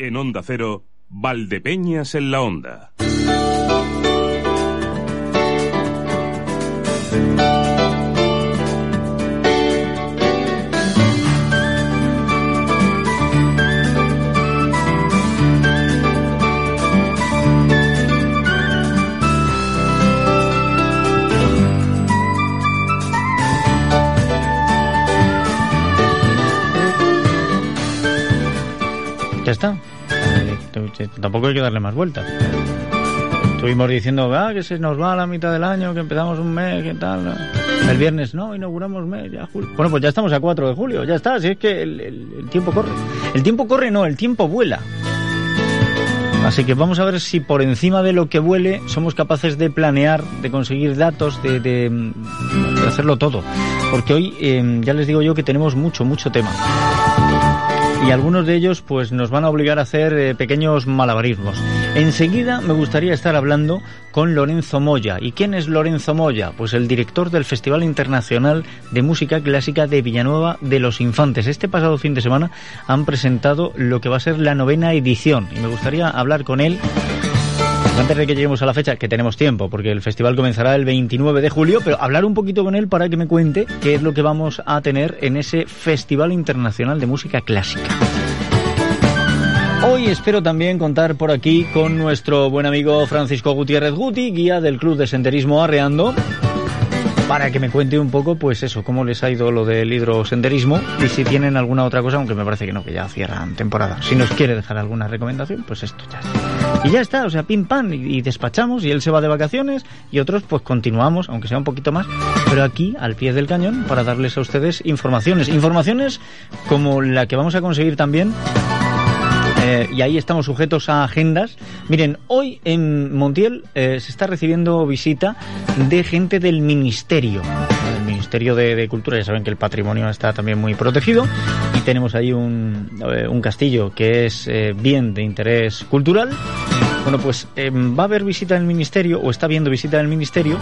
En Onda Cero, Valdepeñas en la Onda. Ya está. Eh, t- Tampoco hay que darle más vueltas. Estuvimos diciendo ah, que se nos va a la mitad del año, que empezamos un mes, que tal. El viernes no, inauguramos mes, ya julio. Bueno, pues ya estamos a 4 de julio, ya está. Si es que el, tiempo corre. El tiempo corre, no, el tiempo vuela. Así que vamos a ver si por encima de lo que vuele somos capaces de planear, de conseguir datos, de hacerlo todo. Porque hoy eh, ya les digo yo que tenemos mucho, mucho tema y algunos de ellos pues nos van a obligar a hacer eh, pequeños malabarismos. Enseguida me gustaría estar hablando con Lorenzo Moya. ¿Y quién es Lorenzo Moya? Pues el director del Festival Internacional de Música Clásica de Villanueva de los Infantes. Este pasado fin de semana han presentado lo que va a ser la novena edición y me gustaría hablar con él antes de que lleguemos a la fecha, que tenemos tiempo, porque el festival comenzará el 29 de julio, pero hablar un poquito con él para que me cuente qué es lo que vamos a tener en ese Festival Internacional de Música Clásica. Hoy espero también contar por aquí con nuestro buen amigo Francisco Gutiérrez Guti, guía del Club de Senderismo Arreando, para que me cuente un poco, pues eso, cómo les ha ido lo del hidrosenderismo y si tienen alguna otra cosa, aunque me parece que no, que ya cierran temporada. Si nos quiere dejar alguna recomendación, pues esto ya. Y ya está, o sea, pim pam, y, despachamos, y él se va de vacaciones, y otros pues continuamos, aunque sea un poquito más, pero aquí, al pie del cañón, para darles a ustedes informaciones. Informaciones como la que vamos a conseguir también eh, y ahí estamos sujetos a agendas. Miren, hoy en Montiel eh, se está recibiendo visita de gente del Ministerio. Ministerio de, de Cultura, ya saben que el patrimonio está también muy protegido y tenemos ahí un, eh, un castillo que es eh, bien de interés cultural. Bueno, pues eh, va a haber visita del Ministerio o está viendo visita del Ministerio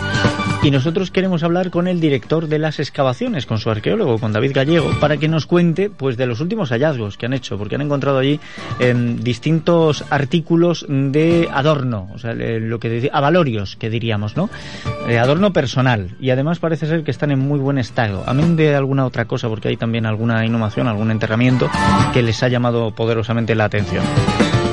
y nosotros queremos hablar con el director de las excavaciones, con su arqueólogo, con David Gallego, para que nos cuente pues de los últimos hallazgos que han hecho, porque han encontrado allí em, distintos artículos de adorno, o sea, eh, lo que avalorios, que diríamos, ¿no? De adorno personal y además parece ser que están en muy buen estado, amén de alguna otra cosa, porque hay también alguna inhumación, algún enterramiento que les ha llamado poderosamente la atención.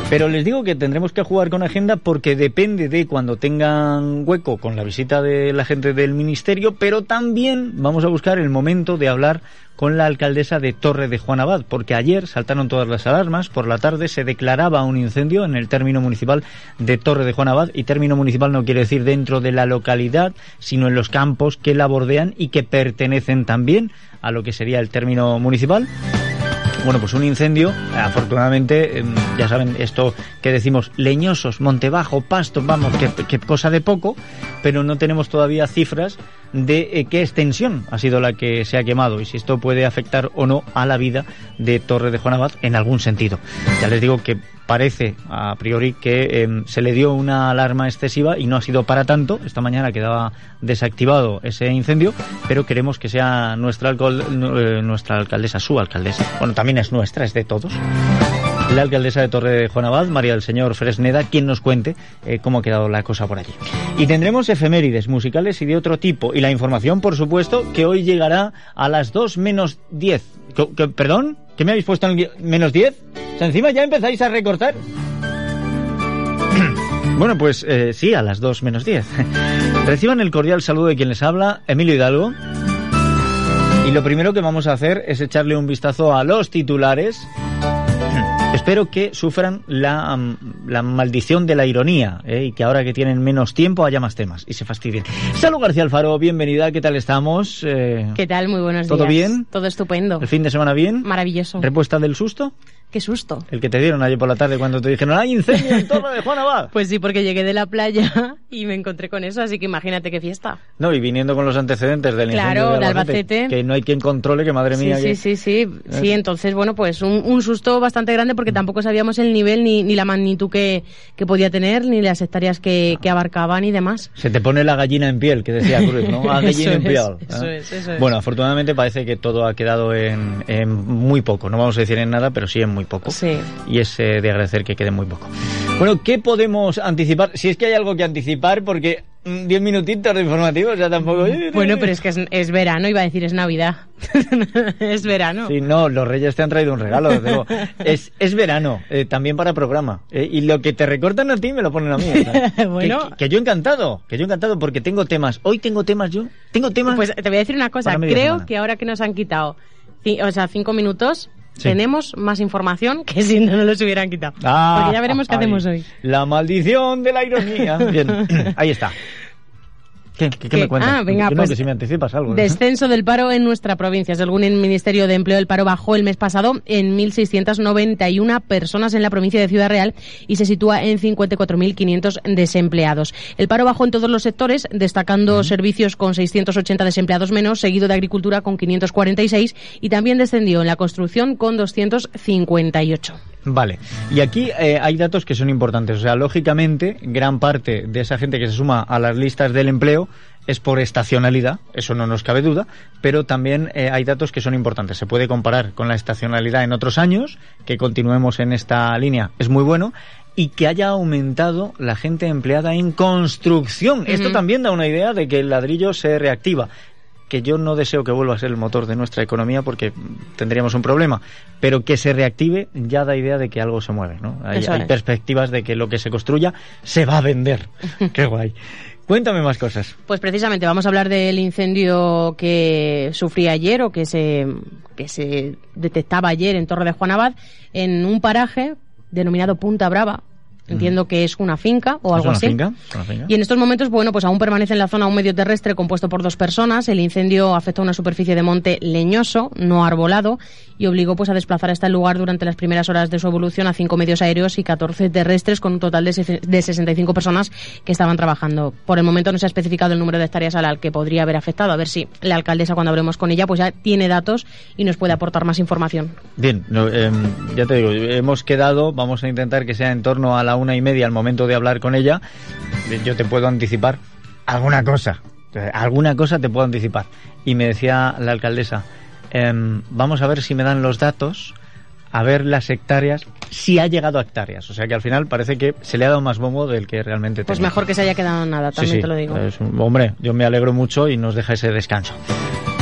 Pero les digo que tendremos que jugar con agenda porque depende de cuando tengan hueco con la visita de la gente del ministerio, pero también vamos a buscar el momento de hablar con la alcaldesa de Torre de Juan Abad, porque ayer saltaron todas las alarmas, por la tarde se declaraba un incendio en el término municipal de Torre de Juan Abad, y término municipal no quiere decir dentro de la localidad, sino en los campos que la bordean y que pertenecen también a lo que sería el término municipal. Bueno, pues un incendio, afortunadamente, em, ya saben, esto que decimos, leñosos, monte bajo, pasto, vamos, que cosa de poco, pero no tenemos todavía cifras de eh, qué extensión ha sido la que se ha quemado y si esto puede afectar o no a la vida de Torre de Juan Abad en algún sentido. Ya les digo que parece a priori que em, se le dio una alarma excesiva y no ha sido para tanto. Esta mañana quedaba desactivado ese incendio, pero queremos que sea nuestra, eh, nuestra alcaldesa, su alcaldesa. Bueno, también es nuestra, es de todos. La alcaldesa de Torre de Juan Abad, María del Señor Fresneda, quien nos cuente eh, cómo ha quedado la cosa por allí. Y tendremos efemérides musicales y de otro tipo. Y la información, por supuesto, que hoy llegará a las 2 menos 10. ¿Qué- qué- ¿Perdón? ¿Qué me habéis puesto en menos 10? O sea, encima ya empezáis a recortar. Bueno, pues eh, sí, a las 2 menos 10. Reciban el cordial saludo de quien les habla, Emilio Hidalgo. Y lo primero que vamos a hacer es echarle un vistazo a los titulares. Espero que sufran la, la maldición de la ironía ¿eh? y que ahora que tienen menos tiempo haya más temas y se fastidien. Salud García Alfaro, bienvenida, ¿qué tal estamos? Eh, ¿Qué tal? Muy buenos ¿Todo días. bien? Todo estupendo. ¿El fin de semana bien? Maravilloso. ¿Repuesta del susto? Qué susto. El que te dieron ayer por la tarde cuando te dijeron ¡Hay incendio en Torre de Juan Abad! Pues sí, porque llegué de la playa y me encontré con eso, así que imagínate qué fiesta. No, y viniendo con los antecedentes del Claro, incendio de Albacete. Que no hay quien controle, que madre mía... Sí, que- sí, sí, sí. Sí, entonces, bueno, pues un, un susto bastante grande porque tampoco sabíamos el nivel ni, ni la magnitud que, que podía tener, ni las hectáreas que, que abarcaban y demás. Se te pone la gallina en piel, que decía Cruz, ¿no? La Eso gallina en es, piel. eso ¿eh? es, eso es. Bueno, afortunadamente parece que todo ha quedado en, en muy poco. No vamos a decir en nada, pero sí en muy poco. Sí. Y es eh, de agradecer que quede muy poco. Bueno, ¿qué podemos anticipar? Si es que hay algo que anticipar, porque mm, 10 minutitos de informativo, o sea, tampoco... Bueno, pero es que es, es verano, iba a decir es Navidad. es verano. Sí, no, los reyes te han traído un regalo, desde luego. es, es verano, eh, también para programa. Eh, y lo que te recortan a ti me lo ponen a mí. Bueno. que, yo encantado, que yo encantado porque tengo temas. Hoy tengo temas yo. Tengo temas. Pues te voy a decir una cosa, creo semana. que ahora que nos han quitado, o sea, cinco minutos, Sí. tenemos más información que si no nos los hubieran quitado. Ah, Porque ya veremos qué ay, hacemos hoy. La maldición de la ironía. Bien, ahí está. ¿Qué, qué- qué ¿Qué? me cuentas? Ah, venga, Que no, pues, que si me anticipas algo. Descenso del paro en nuestra provincia. Según el Ministerio de Empleo, el paro bajó el mes pasado en 1.691 personas en la provincia de Ciudad Real y se sitúa en 54.500 desempleados. El paro bajó en todos los sectores, destacando servicios con 680 desempleados menos, seguido de agricultura con 546 y también descendió en la construcción con 258. Vale, y aquí eh, hay datos que son importantes. O sea, lógicamente, gran parte de esa gente que se suma a las listas del empleo es por estacionalidad, eso no nos cabe duda, pero también eh, hay datos que son importantes. Se puede comparar con la estacionalidad en otros años, que continuemos en esta línea, es muy bueno, y que haya aumentado la gente empleada en construcción. Esto también da una idea de que el ladrillo se reactiva que yo no deseo que vuelva a ser el motor de nuestra economía porque tendríamos un problema, pero que se reactive ya da idea de que algo se mueve, ¿no? Hay, perspectivas de que lo que se construya se va a vender. Qué guay. Cuéntame más cosas. Pues precisamente vamos a hablar del incendio que sufrí ayer o que se, que se detectaba ayer en Torre de Juan Abad en un paraje denominado Punta Brava. Entiendo que es una finca o ¿Es algo así. finca? ¿Es una finca? Y en estos momentos, bueno, pues aún permanece en la zona un medio terrestre compuesto por dos personas. El incendio afectó a una superficie de monte leñoso, no arbolado, y obligó pues a desplazar hasta el lugar durante las primeras horas de su evolución a cinco medios aéreos y 14 terrestres con un total de, de 65 personas que estaban trabajando. Por el momento no se ha especificado el número de hectáreas al que podría haber afectado. A ver si la alcaldesa, cuando hablemos con ella, pues ya tiene datos y nos puede aportar más información. Bien, no, em, ya te digo, hemos quedado, vamos a intentar que sea en torno a la una y media al momento de hablar con ella. Yo te puedo anticipar alguna cosa, alguna cosa te puedo anticipar. Y me decía la alcaldesa, em, vamos a ver si me dan los datos, a ver las hectáreas, si ha llegado a hectáreas. O sea que al final parece que se le ha dado más bombo del que realmente Pues tenía. mejor que se haya quedado nada, también sí, te lo digo. es un- hombre, yo me alegro mucho y nos deja ese descanso.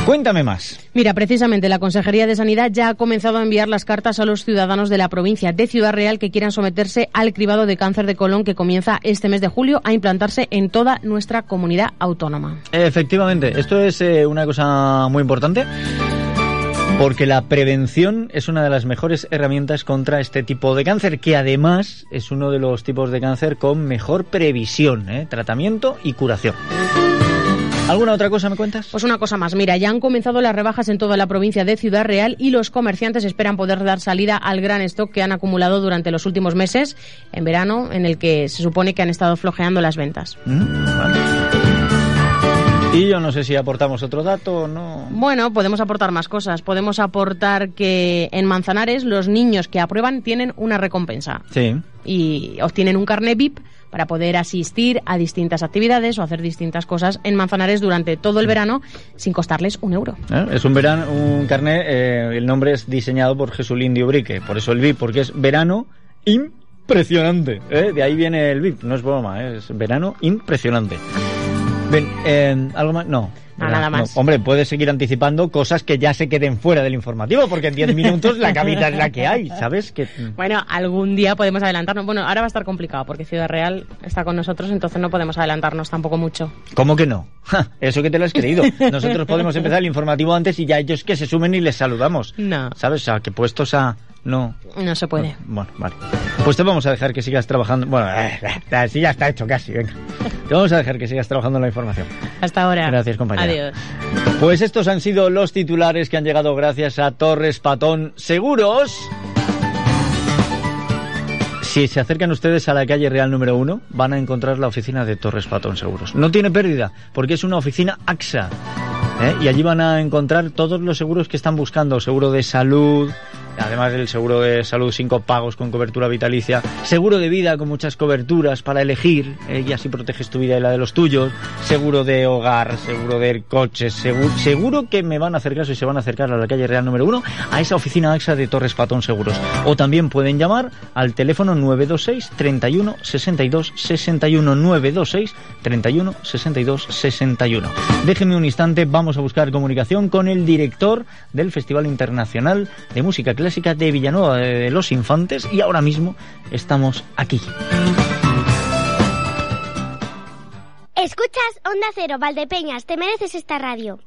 Cuéntame más. Mira, precisamente la Consejería de Sanidad ya ha comenzado a enviar las cartas a los ciudadanos de la provincia de Ciudad Real que quieran someterse al cribado de cáncer de colon que comienza este mes de julio a implantarse en toda nuestra comunidad autónoma. Efectivamente, esto es eh, una cosa muy importante porque la prevención es una de las mejores herramientas contra este tipo de cáncer, que además es uno de los tipos de cáncer con mejor previsión, ¿eh? tratamiento y curación. ¿Alguna otra cosa me cuentas? Pues una cosa más, mira, ya han comenzado las rebajas en toda la provincia de Ciudad Real y los comerciantes esperan poder dar salida al gran stock que han acumulado durante los últimos meses en verano, en el que se supone que han estado flojeando las ventas. ¿Mm? Vale. Y yo no sé si aportamos otro dato o no. Bueno, podemos aportar más cosas. Podemos aportar que en Manzanares los niños que aprueban tienen una recompensa Sí. y obtienen un carnet VIP para poder asistir a distintas actividades o hacer distintas cosas en Manzanares durante todo el verano sin costarles un euro. ¿Eh? Es un verano, un carnet, eh, el nombre es diseñado por Jesulindio Brique, por eso el VIP, porque es verano impresionante. ¿eh? De ahí viene el VIP, no es broma, ¿eh? es verano impresionante. Eh, ¿algo más? No. Nada más. No. Hombre, puedes seguir anticipando cosas que ya se queden fuera del informativo, porque en 10 minutos la cabita es la que hay, ¿sabes? Que, Bueno, algún día podemos adelantarnos. Bueno, ahora va a estar complicado porque Ciudad Real está con nosotros, entonces no podemos adelantarnos tampoco mucho. ¿Cómo que no? Ja, Eso que te lo has creído. Nosotros podemos empezar el informativo antes y ya ellos que se sumen y les saludamos. No. ¿Sabes? O sea, que puestos a... No, No se puede. Bueno, vale. Pues te vamos a dejar que sigas trabajando. Bueno, eh, eh, sí, ya está hecho casi, venga. Te vamos a dejar que sigas trabajando en la información. Hasta ahora. Gracias, compañera. Pues estos han sido los titulares que han llegado gracias a Torres Patón Seguros. Si se acercan ustedes a la calle Real número 1, van a encontrar la oficina de Torres Patón Seguros. No tiene pérdida, porque es una oficina AXA. ¿eh? Y allí van a encontrar todos los seguros que están buscando. Seguro de salud, además del seguro de salud sin pagos con cobertura vitalicia, seguro de vida con muchas coberturas para elegir ¿eh? y así proteges tu vida y la de los tuyos, seguro de hogar, seguro de coches, seguro, que me van a hacer caso y se van a acercar a la calle Real número 1 a esa oficina AXA de Torres Patón Seguros. O también pueden llamar al teléfono 926 31 62 61 926 31 62 61. Déjenme un instante, vamos a buscar comunicación con el director del Festival Internacional de Música Clásica de Villanueva de los Infantes y ahora mismo estamos aquí. Escuchas Onda Cero, Valdepeñas, te mereces esta radio.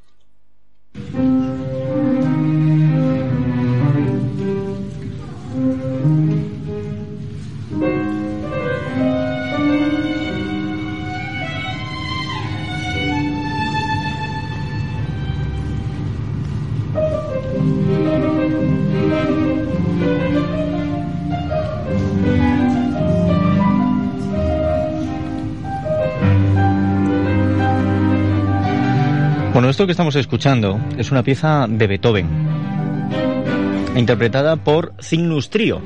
Bueno, esto que estamos escuchando es una pieza de Beethoven, interpretada por Cygnus Trio.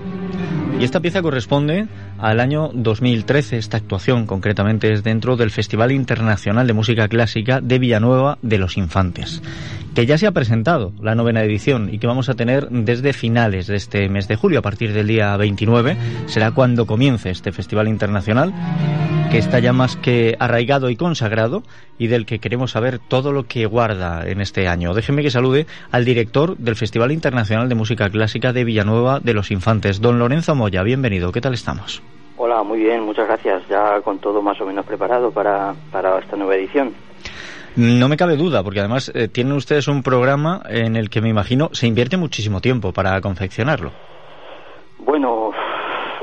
Y esta pieza corresponde al año 2013. Esta actuación concretamente es dentro del Festival Internacional de Música Clásica de Villanueva de los Infantes, que ya se ha presentado la novena edición y que vamos a tener desde finales de este mes de julio, a partir del día 29. Será cuando comience este Festival Internacional que está ya más que arraigado y consagrado y del que queremos saber todo lo que guarda en este año. Déjeme que salude al director del Festival Internacional de Música Clásica de Villanueva de los Infantes, don Lorenzo Moya. Bienvenido, ¿qué tal estamos? Hola, muy bien, muchas gracias. Ya con todo más o menos preparado para, para esta nueva edición. No me cabe duda, porque además eh, tienen ustedes un programa en el que me imagino se invierte muchísimo tiempo para confeccionarlo. Bueno,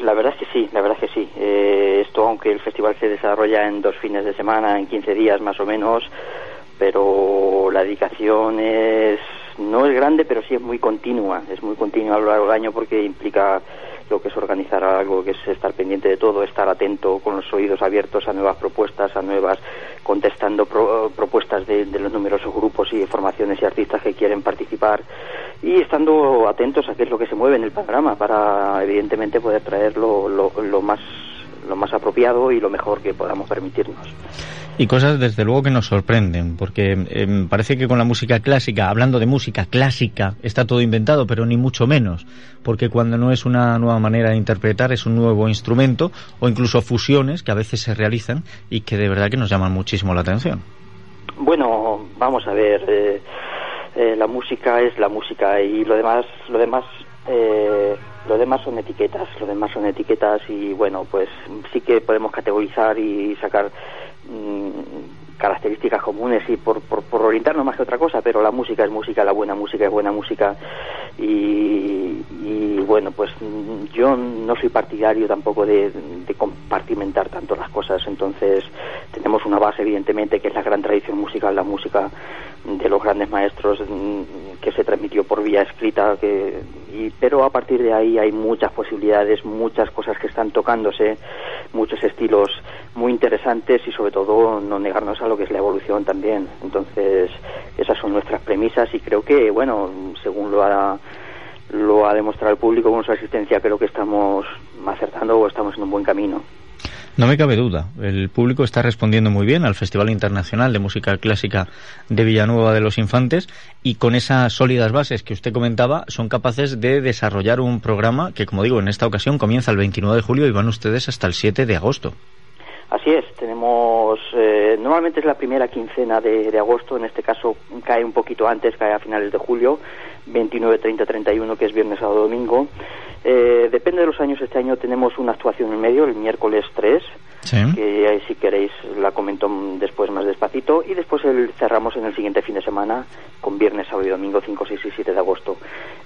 la verdad es que sí, la verdad es que sí. Eh, esto, aunque el festival se desarrolla en dos fines de semana, en 15 días más o menos, pero la dedicación es no es grande, pero sí es muy continua. Es muy continua a lo largo del año porque implica lo que es organizar algo, que es estar pendiente de todo, estar atento con los oídos abiertos a nuevas propuestas, a nuevas, contestando pro- propuestas de, los numerosos grupos y formaciones y artistas que quieren participar y estando atentos a qué es lo que se mueve en el panorama para evidentemente poder traer lo, lo, lo más lo más apropiado y lo mejor que podamos permitirnos. Y cosas desde luego que nos sorprenden, porque eh, parece que con la música clásica, hablando de música clásica, está todo inventado, pero ni mucho menos, porque cuando no es una nueva manera de interpretar, es un nuevo instrumento, o incluso fusiones que a veces se realizan y que de verdad que nos llaman muchísimo la atención. Bueno, vamos a ver, eh, eh, la música es la música y lo demás, lo demás, eh, lo demás son etiquetas, lo demás son etiquetas y bueno, pues sí que podemos categorizar y sacar mm, características comunes y por, por, orientarnos más que otra cosa, pero la música es música, la buena música es buena música. Y, y bueno, pues mm, yo no soy partidario tampoco de, de compartimentar tanto las cosas, entonces tenemos una base evidentemente que es la gran tradición musical, la música de los grandes maestros mm, que se transmitió por vía escrita, que, y, pero a partir de ahí hay muchas posibilidades, muchas cosas que están tocándose, muchos estilos interesantes y sobre todo no negarnos a lo que es la evolución también. Entonces esas son nuestras premisas y creo que, bueno, según lo ha, lo ha demostrado el público con su asistencia, creo que estamos acertando o estamos en un buen camino. No me cabe duda, el público está respondiendo muy bien al Festival Internacional de Música Clásica de Villanueva de los Infantes y con esas sólidas bases que usted comentaba son capaces de desarrollar un programa que, como digo, en esta ocasión comienza el 29 de julio y van ustedes hasta el 7 de agosto. Así es, tenemos, eh, normalmente es la primera quincena de, de, agosto, en este caso cae un poquito antes, cae a finales de julio, 29, 30, 31, que es viernes, sábado, domingo. Eh, depende de los años, este año tenemos una actuación en medio, el miércoles 3, Sí. que si queréis la comento después más despacito, y después el, cerramos en el siguiente fin de semana con viernes, sábado y domingo 5, 6 y 7 de agosto.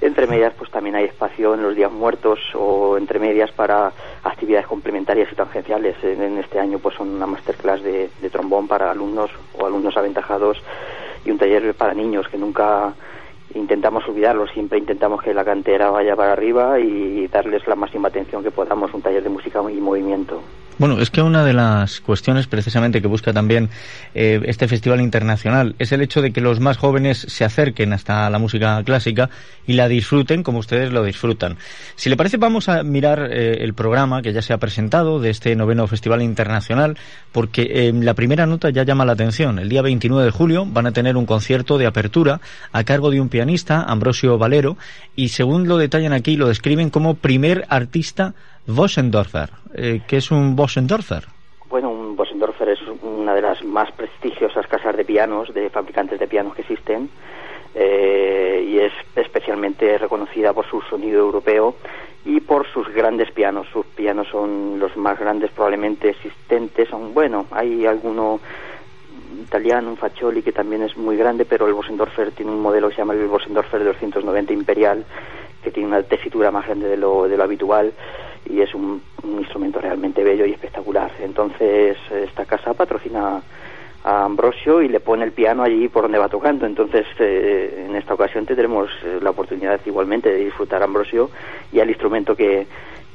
Entre medias pues también hay espacio en los días muertos o entre medias para actividades complementarias y tangenciales. En, en este año pues son una masterclass de, de trombón para alumnos o alumnos aventajados y un taller para niños que nunca intentamos olvidarlo, siempre intentamos que la cantera vaya para arriba y darles la máxima atención que podamos, un taller de música y movimiento. Bueno, es que una de las cuestiones precisamente que busca también eh, este festival internacional es el hecho de que los más jóvenes se acerquen hasta la música clásica y la disfruten como ustedes lo disfrutan. Si le parece, vamos a mirar eh, el programa que ya se ha presentado de este noveno festival internacional, porque eh, la primera nota ya llama la atención. El día 29 de julio van a tener un concierto de apertura a cargo de un pianista, Ambrosio Valero, y según lo detallan aquí, lo describen como primer artista Bossendorfer. Eh, ¿Qué es un Bossendorfer? Bueno, un Bossendorfer es una de las más prestigiosas casas de pianos, de fabricantes de pianos que existen, eh, y es especialmente reconocida por su sonido europeo y por sus grandes pianos. Sus pianos son los más grandes probablemente existentes, son, bueno, hay alguno italiano, un Faccioli que también es muy grande, pero el Bossendorfer tiene un modelo que se llama el Bossendorfer 290 Imperial, que tiene una tesitura más grande de lo, de lo habitual y es un, un instrumento realmente bello y espectacular. Entonces, esta casa patrocina a Ambrosio y le pone el piano allí por donde va tocando. Entonces, eh, en esta ocasión tendremos eh, la oportunidad igualmente de disfrutar a Ambrosio y al instrumento que,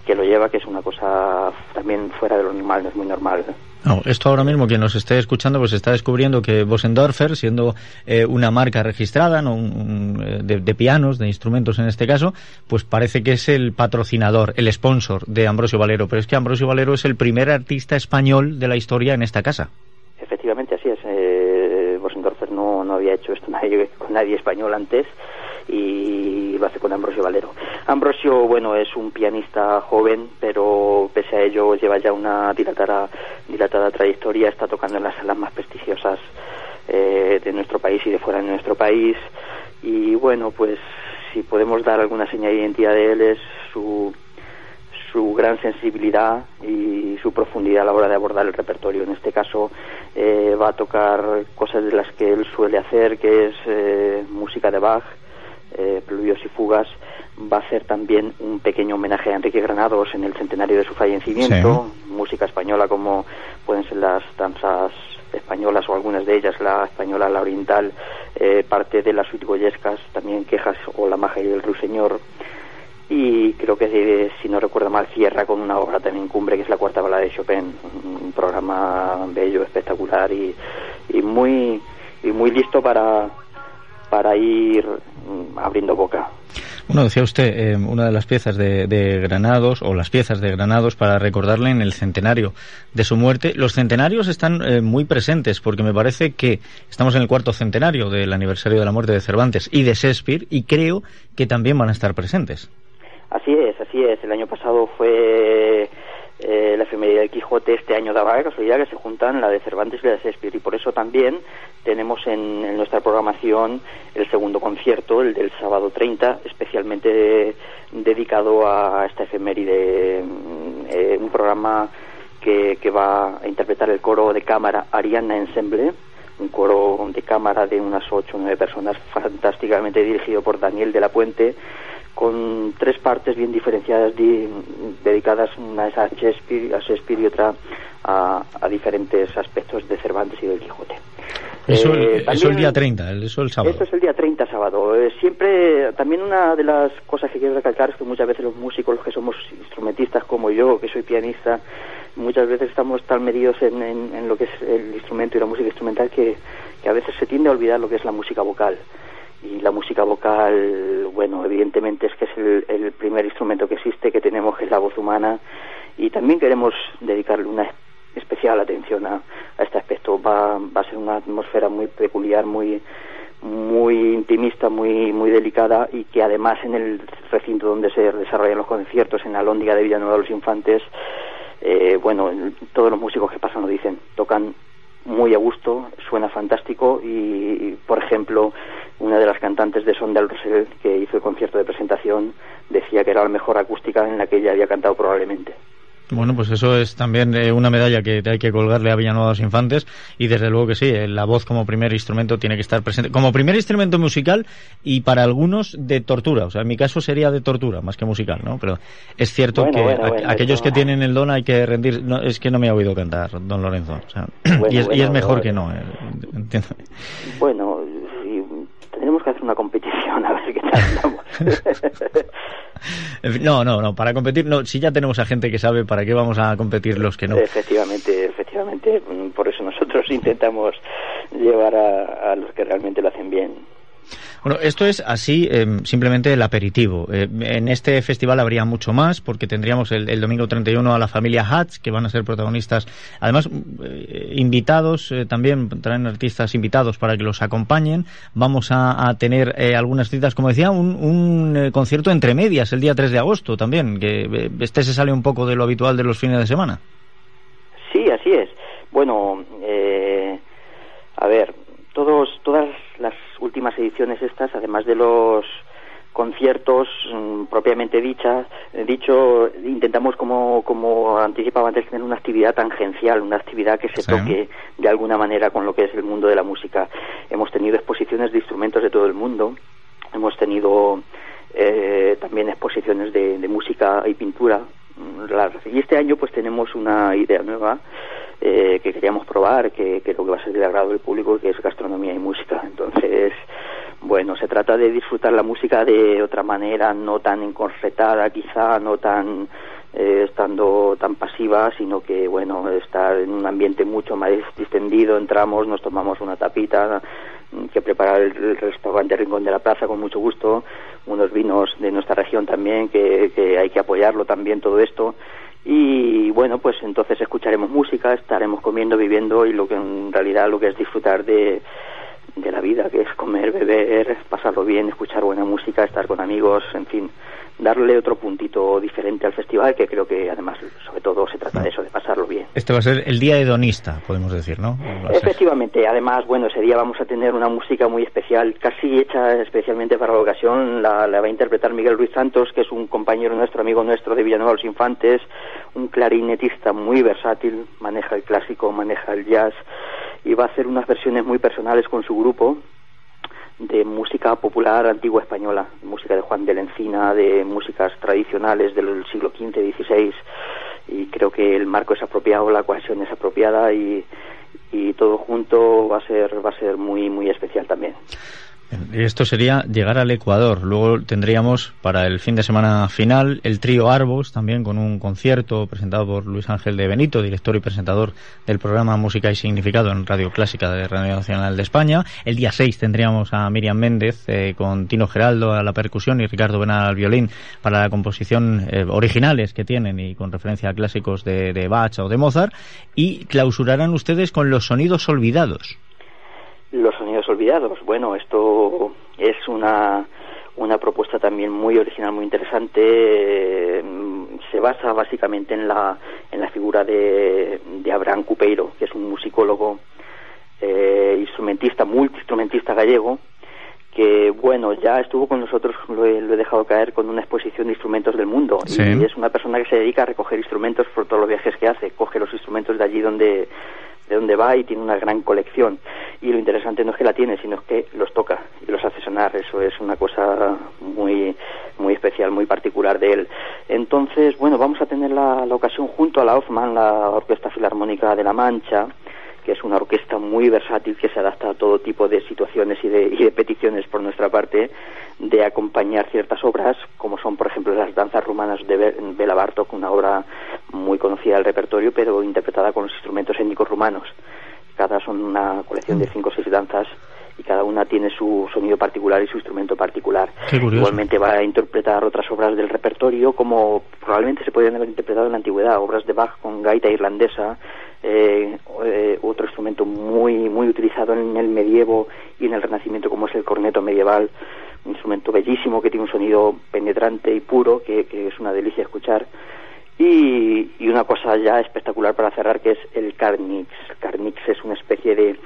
que lo lleva, que es una cosa también fuera de lo normal, no es muy normal. No, esto ahora mismo quien nos esté escuchando pues está descubriendo que Bossendorfer, siendo eh, una marca registrada ¿no? Un- un, eh, de, de pianos, de instrumentos en este caso, pues parece que es el patrocinador, el sponsor de Ambrosio Valero. Pero es que Ambrosio Valero es el primer artista español de la historia en esta casa. Efectivamente, así es. Eh, Bossendorfer no, no había hecho esto nadie, con nadie español antes y hace con Ambrosio Valero. Ambrosio, bueno, es un pianista joven, pero pese a ello lleva ya una dilatada, dilatada trayectoria, está tocando en las salas más prestigiosas eh, de nuestro país y de fuera de nuestro país. Y bueno, pues si podemos dar alguna señal de identidad de él es su su gran sensibilidad y su profundidad a la hora de abordar el repertorio. En este caso eh, va a tocar cosas de las que él suele hacer, que es eh, música de Bach, eh, preludios y fugas. Va a hacer también un pequeño homenaje a Enrique Granados en el centenario de su fallecimiento, música española como pueden ser las danzas españolas o algunas de ellas, la española, la oriental, eh, parte de las goyescas, también quejas o la magia y el ruiseñor y creo que si no recuerdo mal cierra con una obra también cumbre que es la cuarta balada de Chopin un programa bello espectacular y, y muy y muy listo para para ir mm, abriendo boca Bueno, decía usted, eh, una de las piezas de, de Granados, o las piezas de Granados, para recordarle en el centenario de su muerte. Los centenarios están eh, muy presentes, porque me parece que estamos en el cuarto centenario del aniversario de la muerte de Cervantes y de Shakespeare, y creo que también van a estar presentes. Así es, así es. El año pasado fue eh, la efeméride del Quijote, este año daba la casualidad que se juntan la de Cervantes y la de Shakespeare. Y por eso también tenemos en, en nuestra programación el segundo concierto, el del sábado 30, especialmente dedicado a esta efeméride. mm, eh, un programa que, que va a interpretar el coro de cámara Ariana Ensemble un coro de cámara de unas ocho o nueve personas fantásticamente dirigido por Daniel de la Puente con tres partes bien diferenciadas di- dedicadas una es a Shakespeare, a Shakespeare y otra a, a diferentes aspectos de Cervantes y del Quijote. Eso, el- Eh, eso el día 30, el- eso el sábado. esto es el día 30 sábado. Eh, siempre, también una de las cosas que quiero recalcar es que muchas veces los músicos, los que somos instrumentistas como yo, que soy pianista, muchas veces estamos tan medidos en, en- en lo que es el instrumento y la música instrumental que, que a veces se tiende a olvidar lo que es la música vocal. Y la música vocal, bueno, evidentemente es que es el, primer instrumento que existe, que tenemos, que es la voz humana, y también queremos dedicarle una especial atención a, a este aspecto. Va, va a ser una atmósfera muy peculiar, muy muy intimista, muy muy delicada y que además en el recinto donde se desarrollan los conciertos, en la Lóndiga de Villanueva de los Infantes, eh, bueno, todos los músicos que pasan lo dicen, tocan muy a gusto, suena fantástico y, por ejemplo, una de las cantantes de Son del Rosel que hizo el concierto de presentación decía que era la mejor acústica en la que ella había cantado probablemente. Bueno, pues eso es también eh, una medalla que hay que colgarle a Villanueva de los Infantes y desde luego que sí, eh, la voz como primer instrumento tiene que estar presente, como primer instrumento musical y para algunos de tortura, o sea, en mi caso sería de tortura más que musical, ¿no? Pero es cierto Bueno, que bueno, a- bueno, aquellos que tienen el don hay que rendir, no, es que no me ha oído cantar don Lorenzo, o sea, y, es, y bueno, es mejor que no, eh, entiendo. Bueno, y tenemos que hacer una competición a ver qué tal no, no, no, para competir, no, si ya tenemos a gente que sabe, ¿para qué vamos a competir los que no? Efectivamente, efectivamente, mm, por eso nosotros intentamos llevar a, a los que realmente lo hacen bien. Bueno, esto es así eh, simplemente el aperitivo. Eh, en este festival habría mucho más porque tendríamos el, el domingo 31 a la familia Hatch que van a ser protagonistas. Además, eh, invitados eh, también, traen artistas invitados para que los acompañen. Vamos a, a tener algunas citas, como decía, un, un concierto entre medias el día 3 de agosto también, que este se sale un poco de lo habitual de los fines de semana. Sí, así es. Bueno, a ver, todos, todas las últimas ediciones estas, además de los conciertos mm, propiamente dichas, eh, dicho, intentamos como, como anticipaba antes tener una actividad tangencial, una actividad que se Sí. toque de alguna manera con lo que es el mundo de la música. Hemos tenido exposiciones de instrumentos de todo el mundo, hemos tenido eh, también exposiciones de, de música y pintura. Mm, Y este año pues tenemos una idea nueva eh, que queríamos probar, que creo que va a ser de agrado del público, que es gastronomía y música. Entonces, bueno, se trata de disfrutar la música de otra manera, no tan encorsetada quizá, no tan eh, estando tan pasiva, sino que, bueno, estar en un ambiente mucho más distendido, entramos, nos tomamos una tapita que prepara el restaurante Rincón de la Plaza con mucho gusto, unos vinos de nuestra región también, que, que hay que apoyarlo también todo esto. Y bueno, pues entonces escucharemos música, estaremos comiendo, viviendo y lo que en realidad lo que es disfrutar de, de la vida, que es comer, beber, pasarlo bien, escuchar buena música, estar con amigos, en fin, darle otro puntito diferente al festival, que creo que además, sobre todo, se trata de eso, de pasarlo bien. Este va a ser el día hedonista, podemos decir, ¿no? Efectivamente, además, bueno, ese día vamos a tener una música muy especial, casi hecha especialmente para la ocasión. La, la va a interpretar Miguel Ruiz Santos, que es un compañero nuestro, amigo nuestro de Villanueva los Infantes, un clarinetista muy versátil, maneja el clásico, maneja el jazz y va a hacer unas versiones muy personales con su grupo de música popular antigua española, música de Juan de la Encina, de músicas tradicionales del siglo XV, XVI, y creo que el marco es apropiado, la cohesión es apropiada y, y todo junto va a ser va a ser muy muy especial también. Esto sería llegar al Ecuador. Luego tendríamos para el fin de semana final el trío Arbos, también con un concierto presentado por Luis Ángel de Benito, director y presentador del programa Música y Significado en Radio Clásica de Radio Nacional de España. El día 6 tendríamos a Miriam Méndez eh, con Tino Geraldo a la percusión y Ricardo Benal al violín para la composición eh, originales que tienen y con referencia a clásicos de, de Bach o de Mozart. Y clausurarán ustedes con los sonidos olvidados. Los sonidos olvidados. Bueno, esto es una, una propuesta también muy original, muy interesante. Eh, se basa básicamente en la, en la figura de, de Abraham Cupeiro, que es un musicólogo, eh, instrumentista, multiinstrumentista gallego, que bueno, ya estuvo con nosotros, lo he, lo he dejado caer con una exposición de instrumentos del mundo. Sí. Y es una persona que se dedica a recoger instrumentos por todos los viajes que hace. Coge los instrumentos de allí donde, de donde va y tiene una gran colección. Y lo interesante no es que la tiene, sino es que los toca y los hace sonar. Eso es una cosa muy, muy especial, muy particular de él. Entonces, bueno, vamos a tener la, la ocasión junto a la Hoffman, la Orquesta Filarmónica de La Mancha, que es una orquesta muy versátil que se adapta a todo tipo de situaciones y de, y de peticiones por nuestra parte de acompañar ciertas obras, como son, por ejemplo, las danzas rumanas de Be- Bela Bartok, una obra muy conocida del repertorio, pero interpretada con los instrumentos étnicos rumanos. Cada son una colección de cinco o seis danzas y cada una tiene su sonido particular y su instrumento particular. Igualmente va a interpretar otras obras del repertorio como probablemente se podrían haber interpretado en la antigüedad, obras de Bach con gaita irlandesa, eh, eh, otro instrumento muy muy utilizado en el medievo y en el renacimiento como es el corneto medieval, un instrumento bellísimo que tiene un sonido penetrante y puro que, que es una delicia escuchar. Y, y una cosa ya espectacular para cerrar que es el carnix. El carnix es una especie de,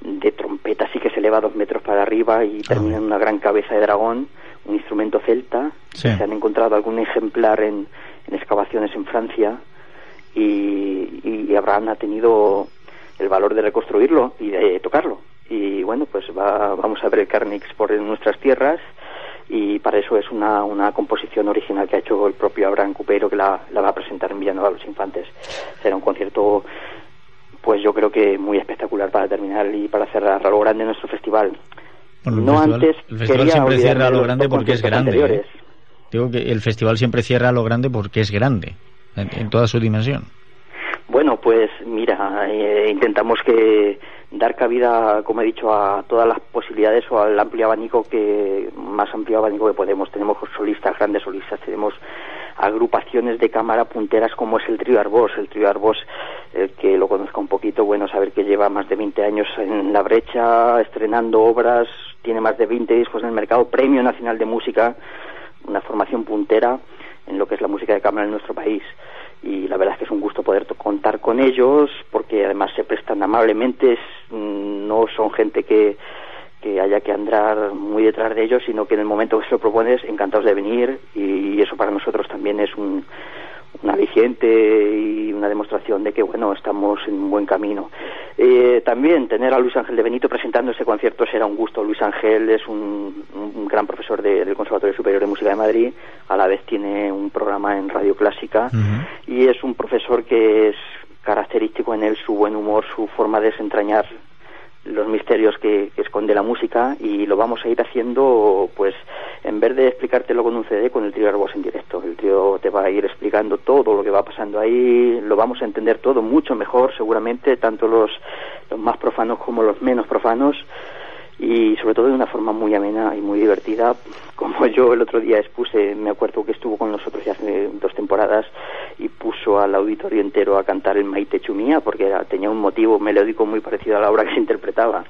de trompeta así que se eleva dos metros para arriba y termina en una gran cabeza de dragón, un instrumento celta. Sí. Se han encontrado algún ejemplar en, en excavaciones en Francia y, y Abraham ha tenido el valor de reconstruirlo y de tocarlo. Y bueno, pues va, vamos a ver el Carnix por nuestras tierras y para eso es una, una composición original que ha hecho el propio Abraham Cupero que la, la va a presentar en Villanueva de los Infantes. Será un concierto pues yo creo que muy espectacular para terminar y para cerrar a lo grande nuestro festival. Bueno, no festival- antes el festival quería siempre cierra a lo grande porque es grande, anteriores. Digo que el festival siempre cierra a lo grande porque es grande, en, en toda su dimensión. Bueno, pues mira, eh, intentamos que dar cabida, como he dicho, a todas las posibilidades o al amplio abanico que más amplio abanico que podemos. Tenemos solistas, grandes solistas, tenemos agrupaciones de cámara punteras como es el trío Arbós. El trío Arbós, el que lo conozca un poquito, bueno, saber que lleva más de 20 años en la brecha, estrenando obras, tiene más de 20 discos en el mercado, Premio Nacional de Música, una formación puntera en lo que es la música de cámara en nuestro país y la verdad es que es un gusto poder contar con ellos porque además se prestan amablemente, es- mm, no son gente que, que haya que andar muy detrás de ellos, sino que en el momento que se lo propones, encantados de venir y eso para nosotros también es un, un aliciente y una demostración de que bueno estamos en un buen camino. Eh, también tener a Luis Ángel de Benito presentando ese concierto será un gusto. Luis Ángel es un, un gran profesor de- del Conservatorio Superior de Música de Madrid, a la vez tiene un programa en Radio Clásica y es un profesor que es característico en él su buen humor, su forma de desentrañar los misterios que, que esconde la música y lo vamos a ir haciendo pues en vez de explicártelo con un CD con el trío Arbós en directo. El trío te va a ir explicando todo lo que va pasando ahí lo vamos a entender todo mucho mejor seguramente tanto los, los más profanos como los menos profanos y sobre todo de una forma muy amena y muy divertida como yo el otro día expuse me acuerdo que estuvo con nosotros ya hace dos temporadas y puso al auditorio entero a cantar el Maite Chumía porque tenía un motivo melódico muy parecido a la obra que se interpretaba.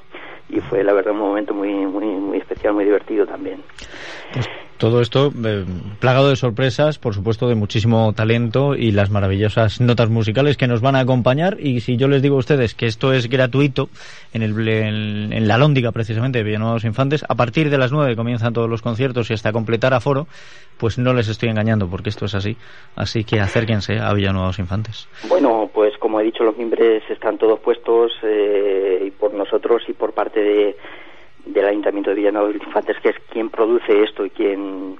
Y fue la verdad un momento muy muy muy especial muy divertido también. Pues todo esto eh, plagado de sorpresas, por supuesto de muchísimo talento y las maravillosas notas musicales que nos van a acompañar. Y si yo les digo a ustedes que esto es gratuito en, el, en, la Lóndiga precisamente de Villanueva Infantes, a partir de las 9 comienzan todos los conciertos y hasta completar aforo, pues no les estoy engañando porque esto es así. Así que acérquense a Villanueva Infantes. Bueno, pues como he dicho, los mimbres están todos puestos eh, y por nosotros y por parte de, del Ayuntamiento de Villanueva de los Infantes, que es quien produce esto y quien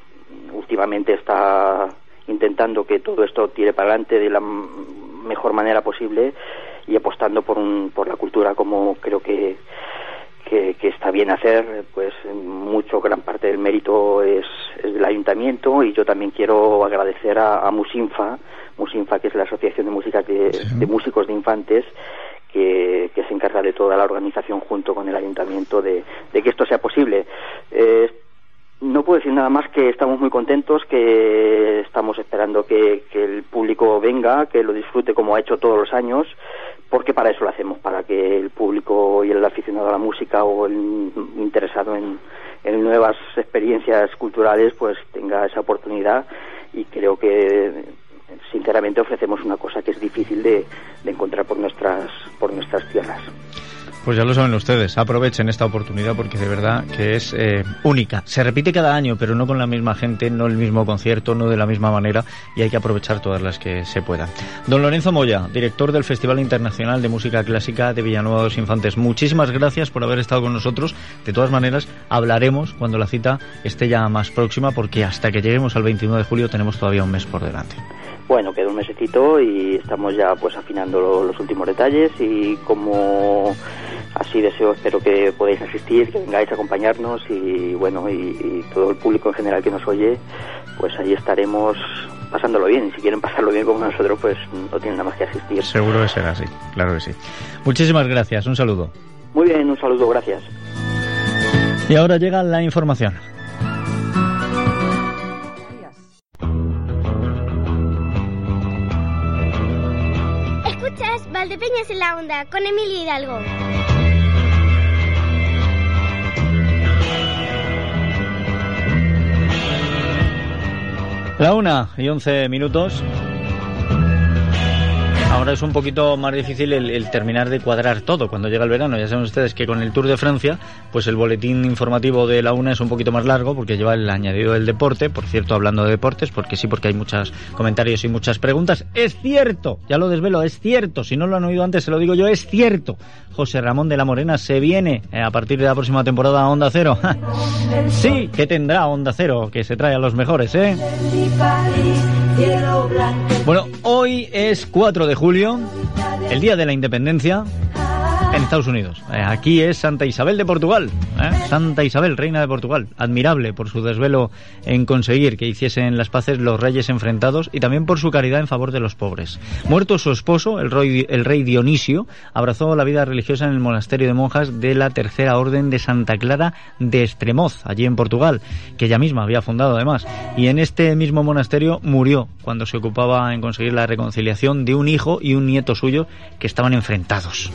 últimamente está intentando que todo esto tire para adelante de la mejor manera posible y apostando por, un, por la cultura como creo que, que, que está bien hacer, pues mucho, gran parte del mérito es, es del ayuntamiento y yo también quiero agradecer a, a Musinfa, Musinfa que es la Asociación de Música que- de Músicos de Infantes, que, que se encarga de toda la organización junto con el ayuntamiento de, de que esto sea posible. Eh, no puedo decir nada más que estamos muy contentos, que estamos esperando que, el público venga, que lo disfrute como ha hecho todos los años, porque para eso lo hacemos, para que el público y el aficionado a la música o el interesado en, en nuevas experiencias culturales pues tenga esa oportunidad y creo que sinceramente ofrecemos una cosa que es difícil de, de encontrar por nuestras por nuestras tierras. Pues ya lo saben ustedes, aprovechen esta oportunidad porque de verdad que es eh, única. Se repite cada año, pero no con la misma gente, no el mismo concierto, no de la misma manera y hay que aprovechar todas las que se puedan. Don Lorenzo Moya, director del Festival Internacional de Música Clásica de Villanueva de los Infantes, muchísimas gracias por haber estado con nosotros. De todas maneras, hablaremos cuando la cita esté ya más próxima porque hasta que lleguemos al 29 de julio tenemos todavía un mes por delante. Bueno, queda un mesecito y estamos ya pues afinando lo- los últimos detalles y como así deseo, espero que podáis asistir, que vengáis a acompañarnos y bueno, y, y todo el público en general que nos oye, pues ahí estaremos pasándolo bien. Y si quieren pasarlo bien como nosotros, pues no tienen nada más que asistir. Seguro que será así, claro que sí. Muchísimas gracias, un saludo. Muy bien, un saludo, gracias. Y ahora llega la información. Valdepeñas en la onda con Emilio Hidalgo. La una y once minutos. Ahora es un poquito más difícil el, el terminar de cuadrar todo cuando llega el verano. Ya saben ustedes que con el Tour de Francia, pues el boletín informativo de la una es un poquito más largo porque lleva el añadido del deporte. Por cierto, hablando de deportes, porque sí, porque hay muchos comentarios y muchas preguntas. Es cierto, ya lo desvelo, es cierto. Si no lo han oído antes, se lo digo yo, es cierto. José Ramón de la Morena se viene eh, a partir de la próxima temporada a Onda Cero. sí, que tendrá Onda Cero, que se trae a los mejores, ¿eh? Bueno, hoy es 4 de julio, el día de la independencia. En Estados Unidos. Eh, aquí es Santa Isabel de Portugal. ¿eh? Santa Isabel, reina de Portugal. Admirable por su desvelo en conseguir que hiciesen las paces los reyes enfrentados y también por su caridad en favor de los pobres. Muerto su esposo, el rey, Dionisio, abrazó la vida religiosa en el monasterio de monjas de la Tercera Orden de Santa Clara de Estremoz, allí en Portugal, que ella misma había fundado además. Y en este mismo monasterio murió cuando se ocupaba en conseguir la reconciliación de un hijo y un nieto suyo que estaban enfrentados.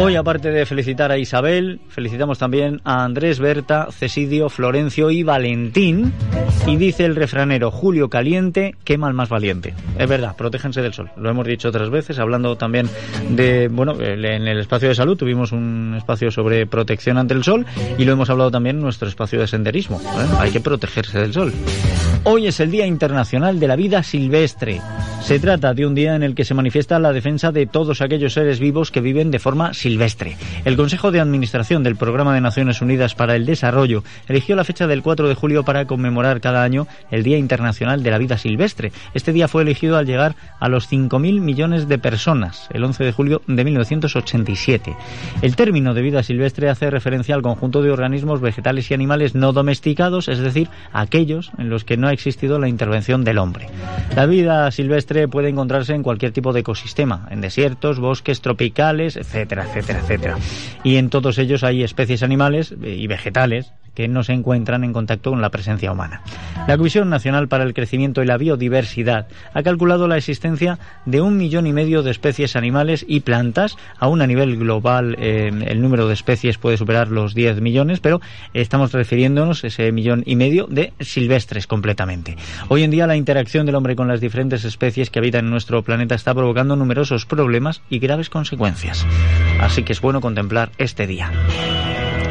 Hoy, aparte de felicitar a Isabel, felicitamos también a Andrés, Berta, Cesidio, Florencio y Valentín. Y dice el refranero, Julio caliente, quema al más valiente. Es verdad, protéjense del sol. Lo hemos dicho otras veces, hablando también de, bueno, en el espacio de salud tuvimos un espacio sobre protección ante el sol y lo hemos hablado también en nuestro espacio de senderismo. ¿eh? Hay que protegerse del sol. Hoy es el Día Internacional de la Vida Silvestre. Se trata de un día en el que se manifiesta la defensa de todos aquellos seres vivos que viven de forma silvestre. El Consejo de Administración del Programa de Naciones Unidas para el Desarrollo eligió la fecha del 4 de julio para conmemorar cada año el Día Internacional de la Vida Silvestre. Este día fue elegido al llegar a los 5.000 millones de personas, el 11 de julio de 1987. El término de vida silvestre hace referencia al conjunto de organismos vegetales y animales no domesticados, es decir, aquellos en los que no ha existido la intervención del hombre. La vida silvestre puede encontrarse en cualquier tipo de ecosistema, en desiertos, bosques tropicales, etcétera, etcétera, etcétera. Y en todos ellos hay especies animales y vegetales que no se encuentran en contacto con la presencia humana. La Comisión Nacional para el Crecimiento y la Biodiversidad ha calculado la existencia de un millón y medio de especies animales y plantas. Aún a nivel global eh, el número de especies puede superar los 10 millones, pero estamos refiriéndonos ese millón y medio de silvestres completamente. Hoy en día la interacción del hombre con las diferentes especies que habitan nuestro planeta está provocando numerosos problemas y graves consecuencias. Así que es bueno contemplar este día.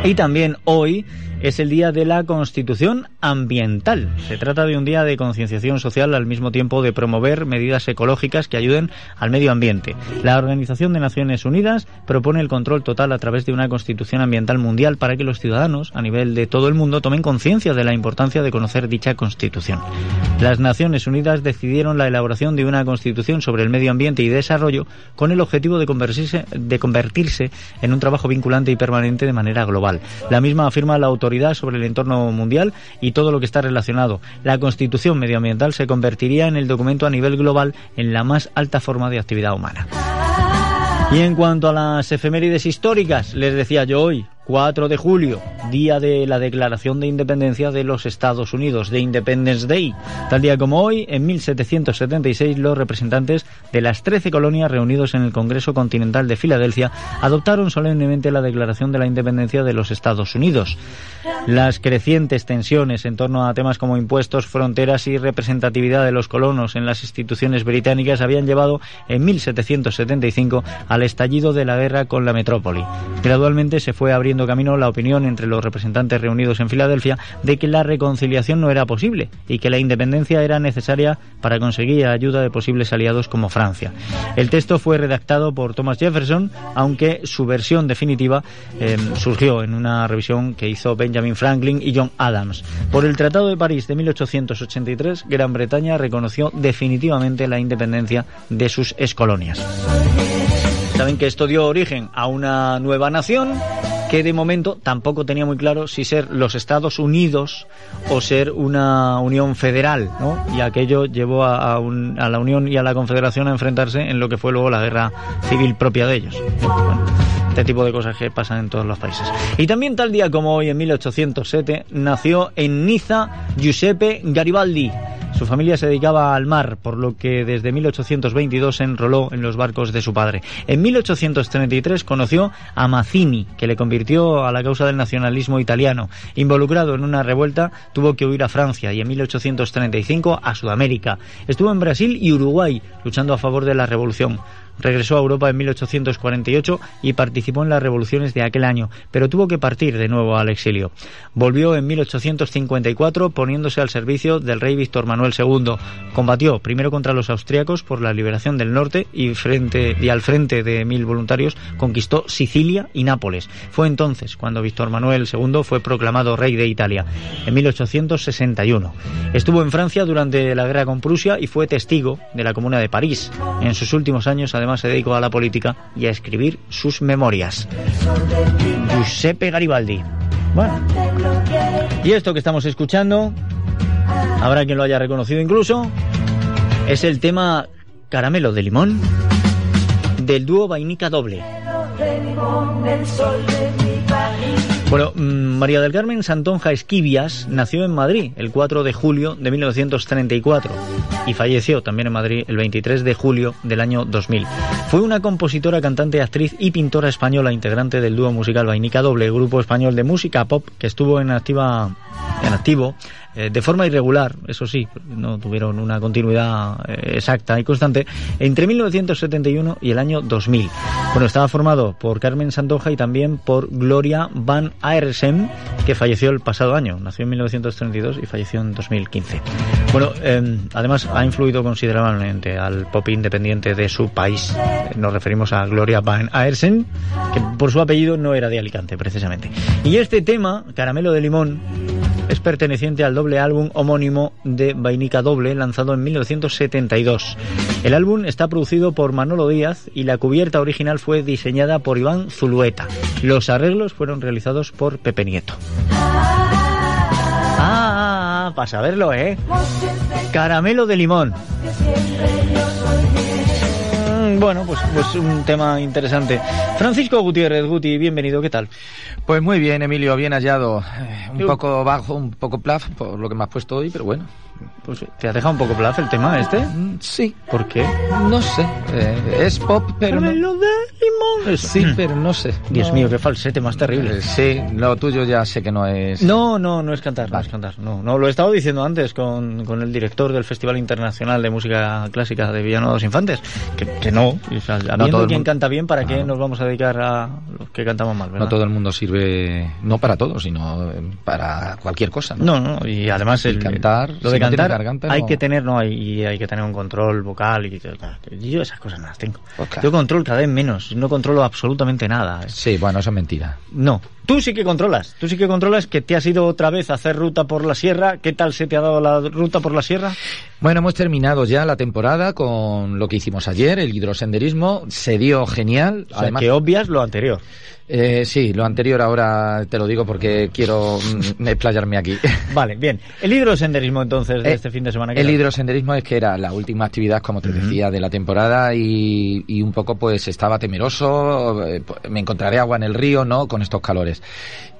Y también hoy es el Día de la Constitución Ambiental. Se trata de un día de concienciación social al mismo tiempo de promover medidas ecológicas que ayuden al medio ambiente. La Organización de Naciones Unidas propone el control total a través de una Constitución Ambiental Mundial para que los ciudadanos a nivel de todo el mundo tomen conciencia de la importancia de conocer dicha Constitución. Las Naciones Unidas decidieron la elaboración de una Constitución sobre el medio ambiente y desarrollo con el objetivo de convertirse, de convertirse en un trabajo vinculante y permanente de manera global. La misma afirma la autoridad sobre el entorno mundial y todo lo que está relacionado. La Constitución Medioambiental se convertiría en el documento a nivel global en la más alta forma de actividad humana. Y en cuanto a las efemérides históricas, les decía yo hoy, 4 de julio, día de la Declaración de Independencia de los Estados Unidos, de Independence Day. Tal día como hoy, en 1776, los representantes de las 13 colonias reunidos en el Congreso Continental de Filadelfia adoptaron solemnemente la Declaración de la Independencia de los Estados Unidos. Las crecientes tensiones en torno a temas como impuestos, fronteras y representatividad de los colonos en las instituciones británicas habían llevado en 1775 al estallido de la guerra con la metrópoli. Gradualmente se fue abriendo camino la opinión entre los representantes reunidos en Filadelfia de que la reconciliación no era posible y que la independencia era necesaria para conseguir ayuda de posibles aliados como Francia. El texto fue redactado por Thomas Jefferson, aunque su versión definitiva eh, surgió en una revisión que hizo Benjamin Franklin y John Adams. Por el Tratado de París de 1883, Gran Bretaña reconoció definitivamente la independencia de sus excolonias. Saben que esto dio origen a una nueva nación que de momento tampoco tenía muy claro si ser los Estados Unidos o ser una unión federal, ¿no? Y aquello llevó a, a, un, a, la Unión y a la Confederación a enfrentarse en lo que fue luego la guerra civil propia de ellos. Bueno, este tipo de cosas que pasan en todos los países. Y también tal día como hoy, en 1807, nació en Niza Giuseppe Garibaldi. Su familia se dedicaba al mar, por lo que desde 1822 se enroló en los barcos de su padre. En 1833 conoció a Mazzini, que le convirtió a la causa del nacionalismo italiano. Involucrado en una revuelta, tuvo que huir a Francia y en 1835 a Sudamérica. Estuvo en Brasil y Uruguay, luchando a favor de la revolución. Regresó a Europa en 1848 y participó en las revoluciones de aquel año, pero tuvo que partir de nuevo al exilio. Volvió en 1854 poniéndose al servicio del rey Víctor Manuel II. Combatió primero contra los austriacos por la liberación del norte y, y al frente de mil voluntarios conquistó Sicilia y Nápoles. Fue entonces cuando Víctor Manuel II fue proclamado rey de Italia, en 1861. Estuvo en Francia durante la guerra con Prusia y fue testigo de la Comuna de París. En sus últimos años, además, se dedicó a la política y a escribir sus memorias. Giuseppe Garibaldi. Bueno. Y esto que estamos escuchando, habrá quien lo haya reconocido incluso, es el tema Caramelo de Limón del dúo Vainica Doble. Bueno, mm, María del Carmen Santonja Esquivias nació en Madrid el 4 de julio de 1934 y falleció también en Madrid el 23 de julio del año 2000. Fue una compositora, cantante, actriz y pintora española integrante del dúo musical Vainica Doble, grupo español de música pop que estuvo en activa en activo eh, de forma irregular, eso sí, no tuvieron una continuidad eh, exacta y constante, entre 1971 y el año 2000. Bueno, estaba formado por Carmen Santoja y también por Gloria Van Aersen, que falleció el pasado año, nació en 1932 y falleció en 2015. Bueno, eh, además ha influido considerablemente al pop independiente de su país. Nos referimos a Gloria Van Aersen, que por su apellido no era de Alicante, precisamente. Y este tema, Caramelo de Limón, es perteneciente al doble álbum homónimo de Vainica Doble, lanzado en 1972. El álbum está producido por Manolo Díaz y la cubierta original fue diseñada por Iván Zulueta. Los arreglos fueron realizados por Pepe Nieto. Ah, para saberlo, ¿eh? Caramelo de limón. Bueno, pues, pues un tema interesante. Francisco Gutiérrez, Guti, bienvenido, ¿qué tal? Pues muy bien, Emilio, bien hallado. Eh, un poco bajo, un poco plaf por lo que me has puesto hoy, pero bueno. Pues te ha dejado un poco plazo el tema este. Mm, Sí, ¿Por qué? no sé. eh, es pop, pero no. De. Sí, pero no sé. Dios No- mío, qué falsete más terrible. Eh, Sí, lo tuyo ya sé que no es. No, no, no es cantar, no Vale. es cantar. No, no, lo he estado diciendo antes con, con el director del Festival Internacional de Música Clásica de Villano de los Infantes, que, que no. O sea, todo el quien mundo- canta bien, ¿para qué nos vamos a dedicar a los que cantamos mal, verdad? No todo el mundo sirve, no para todo, sino eh, para cualquier cosa. No, No, no, y además Y el, cantar, lo de no cantar garganta, hay no. que tener, no, hay, y hay que tener un control vocal y y yo esas cosas no las tengo. Pues claro. Yo control cada vez menos, no controlo absolutamente nada. Sí, bueno, eso es mentira. No, tú sí que controlas, tú sí que controlas que te has ido otra vez a hacer ruta por la sierra. ¿Qué tal se te ha dado la ruta por la sierra? Bueno, hemos terminado ya la temporada con lo que hicimos ayer, el hidrosenderismo. Se dio genial. O sea, Además, que obvias lo anterior. Eh, sí, lo anterior ahora te lo digo porque quiero mm, explayarme aquí. Vale, bien. El hidrosenderismo entonces de Eh, este fin de semana. ¿qué El tal? hidrosenderismo es que era la última actividad, como te decía, de la temporada y, y un poco pues estaba temeroso, eh, me encontraré agua en el río, ¿no? Con estos calores.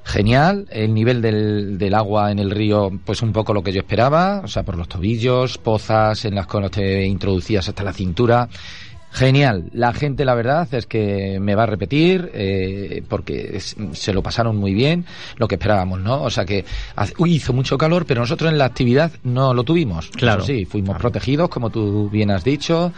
Genial, el nivel del, del agua en el río, pues un poco lo que yo esperaba, o sea, por los tobillos, pozas en las que te introducías hasta la cintura. Genial, la gente la verdad es que me va a repetir eh, porque es- se lo pasaron muy bien, lo que esperábamos, ¿no? O sea que hace- uy, hizo mucho calor, pero nosotros en la actividad no lo tuvimos. Claro. Eso sí, fuimos protegidos, como tú bien has dicho,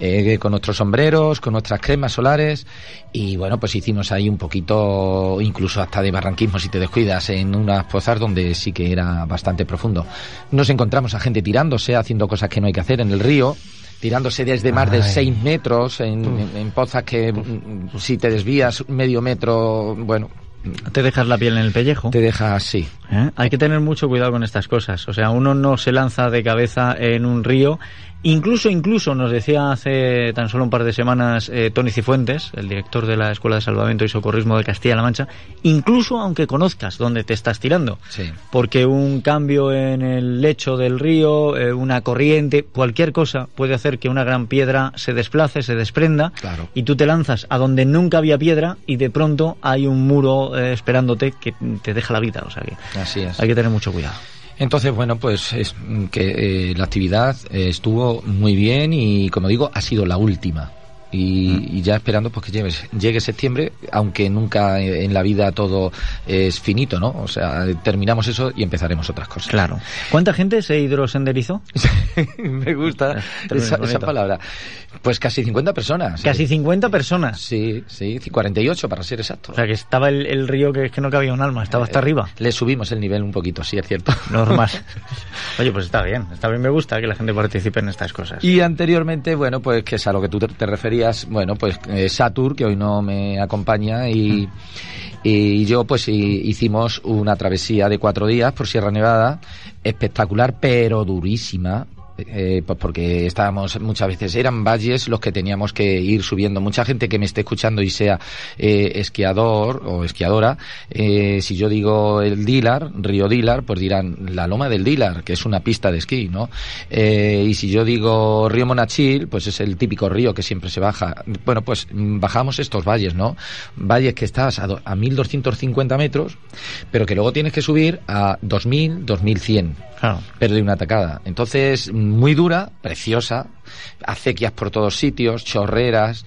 eh, con nuestros sombreros, con nuestras cremas solares y bueno, pues hicimos ahí un poquito, incluso hasta de barranquismo si te descuidas, en unas pozas donde sí que era bastante profundo. Nos encontramos a gente tirándose, haciendo cosas que no hay que hacer en el río tirándose desde más de Ay. 6 metros en, en- en pozas que mm, si te desvías medio metro, bueno, Te dejas la piel en el pellejo. te deja así. ¿Eh? Hay que tener mucho cuidado con estas cosas. O sea, uno no se lanza de cabeza en un río. Incluso, incluso, nos decía hace tan solo un par de semanas eh, Tony Cifuentes, el director de la Escuela de Salvamento y Socorrismo de Castilla-La Mancha, incluso aunque conozcas dónde te estás tirando. Sí. Porque un cambio en el lecho del río, eh, una corriente, cualquier cosa puede hacer que una gran piedra se desplace, se desprenda Claro. y tú te lanzas a donde nunca había piedra y de pronto hay un muro eh, esperándote que te deja la vida. O sea que Así es. hay que tener mucho cuidado. Entonces, bueno, pues es que eh, la actividad eh, estuvo muy bien y, como digo, ha sido la última. Y, y ya esperando pues que llegue, llegue septiembre, aunque nunca eh, en la vida todo es finito, ¿no? O sea, terminamos eso y empezaremos otras cosas. Claro. ¿Cuánta gente se hidrosenderizó? Me gusta Término esa, esa palabra. Pues casi 50 personas. Casi 50 personas. Sí, sí, 48 para ser exacto. O sea que estaba el, el río que es que no cabía un alma, estaba hasta Eh, arriba. Le subimos el nivel un poquito, sí, es cierto. Normal. Oye, pues está bien, está bien, me gusta que la gente participe en estas cosas. Y anteriormente, bueno, pues que es a lo que tú te, te referías, bueno, pues eh, Satur, que hoy no me acompaña, y, y yo pues hi- hicimos una travesía de cuatro días por Sierra Nevada, espectacular, pero durísima. Eh, pues porque estábamos muchas veces, eran valles los que teníamos que ir subiendo. Mucha gente que me esté escuchando y sea eh, esquiador o esquiadora, eh, si yo digo el Dilar, Río Dilar, pues dirán la Loma del Dilar, que es una pista de esquí, ¿no? Eh, y si yo digo Río Monachil, pues es el típico río que siempre se baja. Bueno, pues mm, bajamos estos valles, ¿no? Valles que estás a, do- a 1250 metros, pero que luego tienes que subir a 2000, 2100 Claro. pero de una atacada. Entonces, muy dura, preciosa, acequias por todos sitios, chorreras.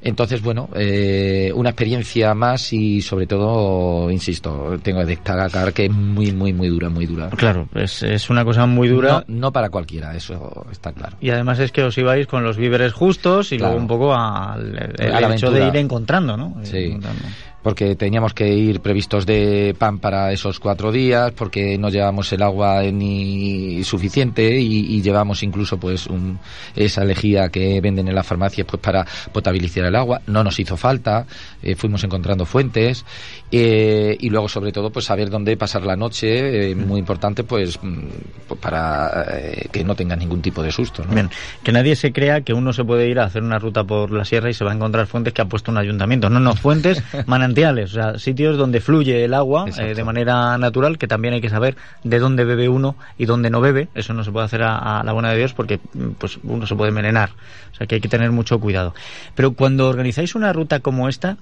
Entonces, bueno, eh, una experiencia más y sobre todo, insisto, tengo que destacar que es muy, muy, muy dura, muy dura. Claro, es, es una cosa muy dura. No, no para cualquiera, eso está claro. Y además es que os ibais con los víveres justos y Claro. luego un poco al el hecho de ir encontrando, ¿no? Ir Sí. encontrando. Porque teníamos que ir previstos de pan para esos cuatro días, porque no llevamos el agua ni suficiente y, llevamos incluso pues un- esa lejía que venden en las farmacias pues para potabilizar el agua. No nos hizo falta, eh, fuimos encontrando fuentes eh, y luego sobre todo pues saber dónde pasar la noche, eh, muy importante pues, mm, pues, para eh, que no tengan ningún tipo de susto. ¿no? Bien, que nadie se crea que uno se puede ir a hacer una ruta por la sierra y se va a encontrar fuentes que ha puesto un ayuntamiento. No, no, fuentes, manantiales, o sea, sitios donde fluye el agua eh, de manera natural, que también hay que saber de dónde bebe uno y dónde no bebe. Eso no se puede hacer a, a la buena de Dios porque mm, pues uno se puede envenenar. O sea, que hay que tener mucho cuidado. Pero cuando organizáis una ruta como esta,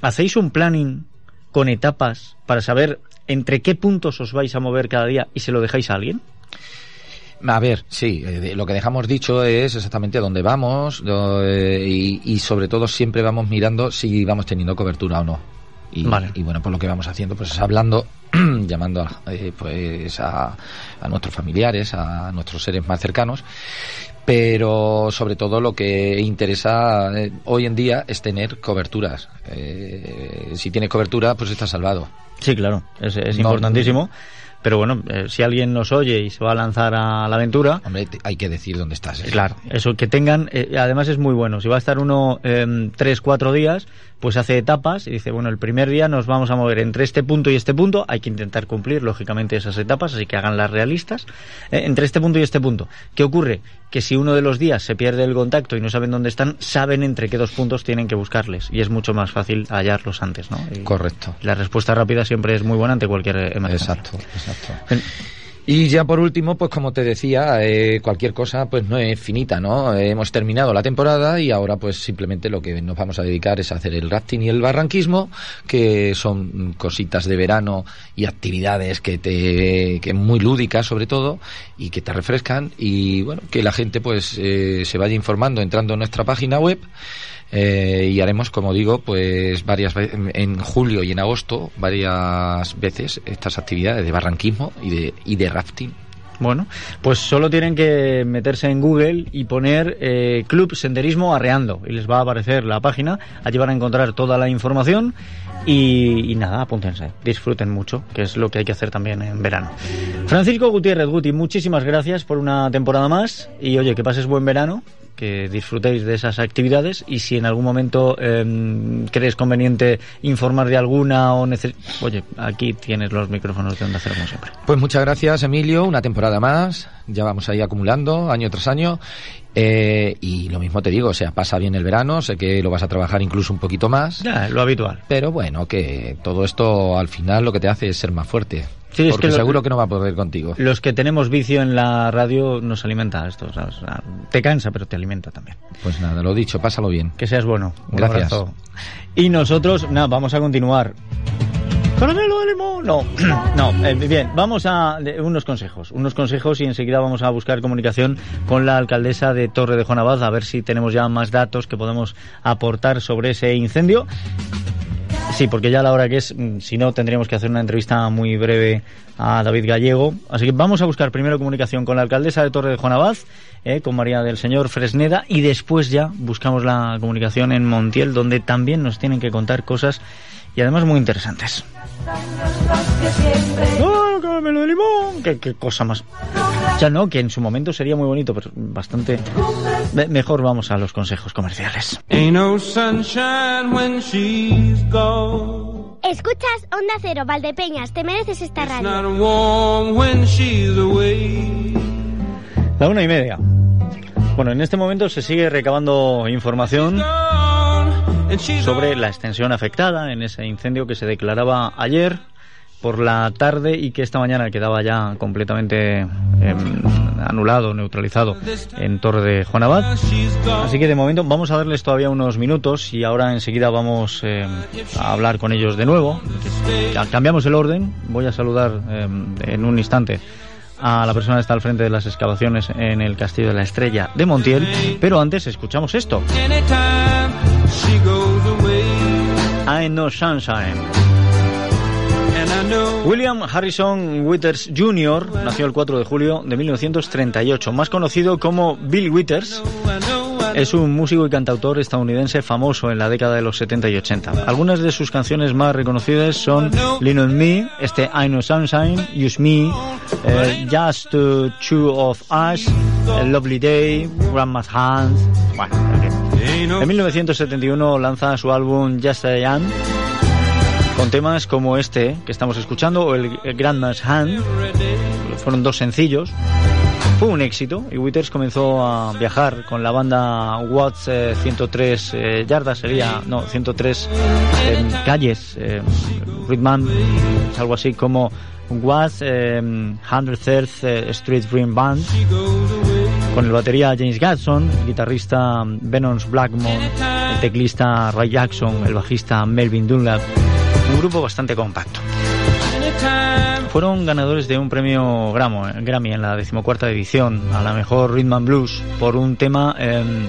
¿hacéis un planning con etapas para saber entre qué puntos os vais a mover cada día y se lo dejáis a alguien? A ver, sí, eh, lo que dejamos dicho es exactamente dónde vamos eh, y, y sobre todo siempre vamos mirando si vamos teniendo cobertura o no. Y, Vale. y bueno, pues lo que vamos haciendo pues es hablando, llamando a, eh, pues a, a nuestros familiares, a nuestros seres más cercanos, pero sobre todo lo que interesa eh, hoy en día es tener coberturas. Eh, si tienes cobertura, pues estás salvado. Sí, claro, es, es No, importantísimo. Pero bueno, eh, si alguien nos oye y se va a lanzar a la aventura, Hombre, hay que decir dónde estás. ¿eh? claro, eso que tengan, eh, además es muy bueno. Si va a estar uno eh, tres, cuatro días, pues hace etapas y dice, bueno, el primer día nos vamos a mover entre este punto y este punto. Hay que intentar cumplir, lógicamente, esas etapas, así que hagan las realistas. Entre este punto y este punto. ¿Qué ocurre? Que si uno de los días se pierde el contacto y no saben dónde están, saben entre qué dos puntos tienen que buscarles. Y es mucho más fácil hallarlos antes, ¿no? Y Correcto. La respuesta rápida siempre es muy buena ante cualquier emergencia. Exacto, exacto. Y ya por último, pues como te decía, eh, cualquier cosa pues no es finita, ¿no? Eh, hemos terminado la temporada y ahora pues simplemente lo que nos vamos a dedicar es a hacer el rafting y el barranquismo, que son cositas de verano y actividades que te que muy lúdicas sobre todo y que te refrescan y bueno, que la gente pues eh, se vaya informando entrando en nuestra página web eh, y haremos, como digo, pues varias veces en julio y en agosto, varias veces estas actividades de barranquismo y de, y de rafting. Bueno, pues solo tienen que meterse en Google y poner eh, Club Senderismo Arreando y les va a aparecer la página. Allí van a encontrar toda la información y, y nada, apúntense, disfruten mucho, que es lo que hay que hacer también en verano. Francisco Gutiérrez Guti, muchísimas gracias por una temporada más y oye, que pases buen verano. Que disfrutéis de esas actividades y si en algún momento eh, crees conveniente informar de alguna o neces oye, aquí tienes los micrófonos de Onda Cero como siempre. Pues muchas gracias, Emilio. Una temporada más. Ya vamos ahí acumulando año tras año. Eh, y lo mismo te digo, o sea, pasa bien el verano. Sé que lo vas a trabajar incluso un poquito más. Ya, lo habitual. Pero bueno, que todo esto al final lo que te hace es ser más fuerte. Sí, es porque lo- seguro que no va a poder contigo. Los que tenemos vicio en la radio nos alimenta esto. O sea, te cansa, pero te alimenta también. Pues nada, lo dicho, pásalo bien. Que seas bueno. Un Gracias. abrazo. Y nosotros, nada, vamos a continuar. ¿Caramelo de limón? No, no. eh, bien, vamos a de- unos consejos. Unos consejos y enseguida vamos a buscar comunicación con la alcaldesa de Torre de Jonabaz a ver si tenemos ya más datos que podemos aportar sobre ese incendio. Sí, porque ya a la hora que es, mm, si no, tendríamos que hacer una entrevista muy breve a David Gallego. Así que vamos a buscar primero comunicación con la alcaldesa de Torre de Juanabaz, eh, con María del Señor Fresneda, y después ya buscamos la comunicación en Montiel, donde también nos tienen que contar cosas y además muy interesantes. ¡Oh, caramelo de limón! ¿Qué, qué cosa más. Ya no, que en su momento sería muy bonito, pero bastante. Me- Mejor vamos a los consejos comerciales. Ain't no sunshine when she's gone. Escuchas Onda Cero, Valdepeñas, te mereces esta It's radio. not warm when she's away. La una y media. Bueno, en este momento se sigue recabando información sobre la extensión afectada en ese incendio que se declaraba ayer por la tarde y que esta mañana quedaba ya completamente em, anulado, neutralizado en Torre de Juan Abad. Así que de momento vamos a darles todavía unos minutos y ahora enseguida vamos em, a hablar con ellos de nuevo. Cambiamos el orden. Voy a saludar em, en un instante a la persona que está al frente de las excavaciones en el Castillo de la Estrella de Montiel, pero antes escuchamos esto. I know sunshine. William Harrison Withers Jr. nació el 4 de julio de 1938, más conocido como Bill Withers. Es un músico y cantautor estadounidense famoso en la década de los 70 y 80. Algunas de sus canciones más reconocidas son Lean on Me, este I Know Sunshine, Use Me, eh, Just Two of Us, A Lovely Day, Grandma's Hands. Bueno, en 1971 lanza su álbum Just a Young con temas como este que estamos escuchando o el, Grandma's Hand. Fueron dos sencillos. Fue un éxito y Withers comenzó a viajar con la banda Watts 103 eh, eh, yardas, sería, no, 103 eh, calles, es algo así como Watts 103 Street Dream Band con el batería James Gatson, el guitarrista Venons Blackmon, el teclista Ray Jackson, el bajista Melvin Dunlap un grupo bastante compacto. Fueron ganadores de un premio Grammy en la decimocuarta edición a la mejor Rhythm and Blues por un tema, em,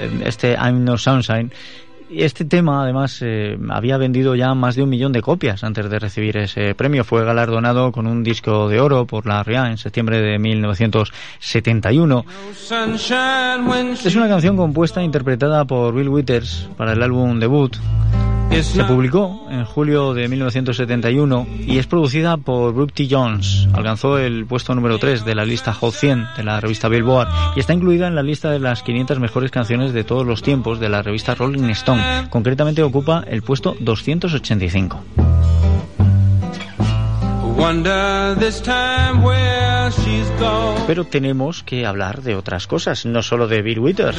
em, este I'm No Sunshine. Este tema, además, eh, había vendido ya más de un millón de copias antes de recibir ese premio. Fue galardonado con un disco de oro por la RIA en septiembre de 1971. Es una canción compuesta e interpretada por Bill Withers para el álbum debut se publicó en julio de 1971 y es producida por Brooke T. Jones. Alcanzó el puesto número 3 de la lista Hot 100 de la revista Billboard y está incluida en la lista de las 500 mejores canciones de todos los tiempos de la revista Rolling Stone. Concretamente ocupa el puesto 285. Pero tenemos que hablar de otras cosas, no solo de Bill Withers.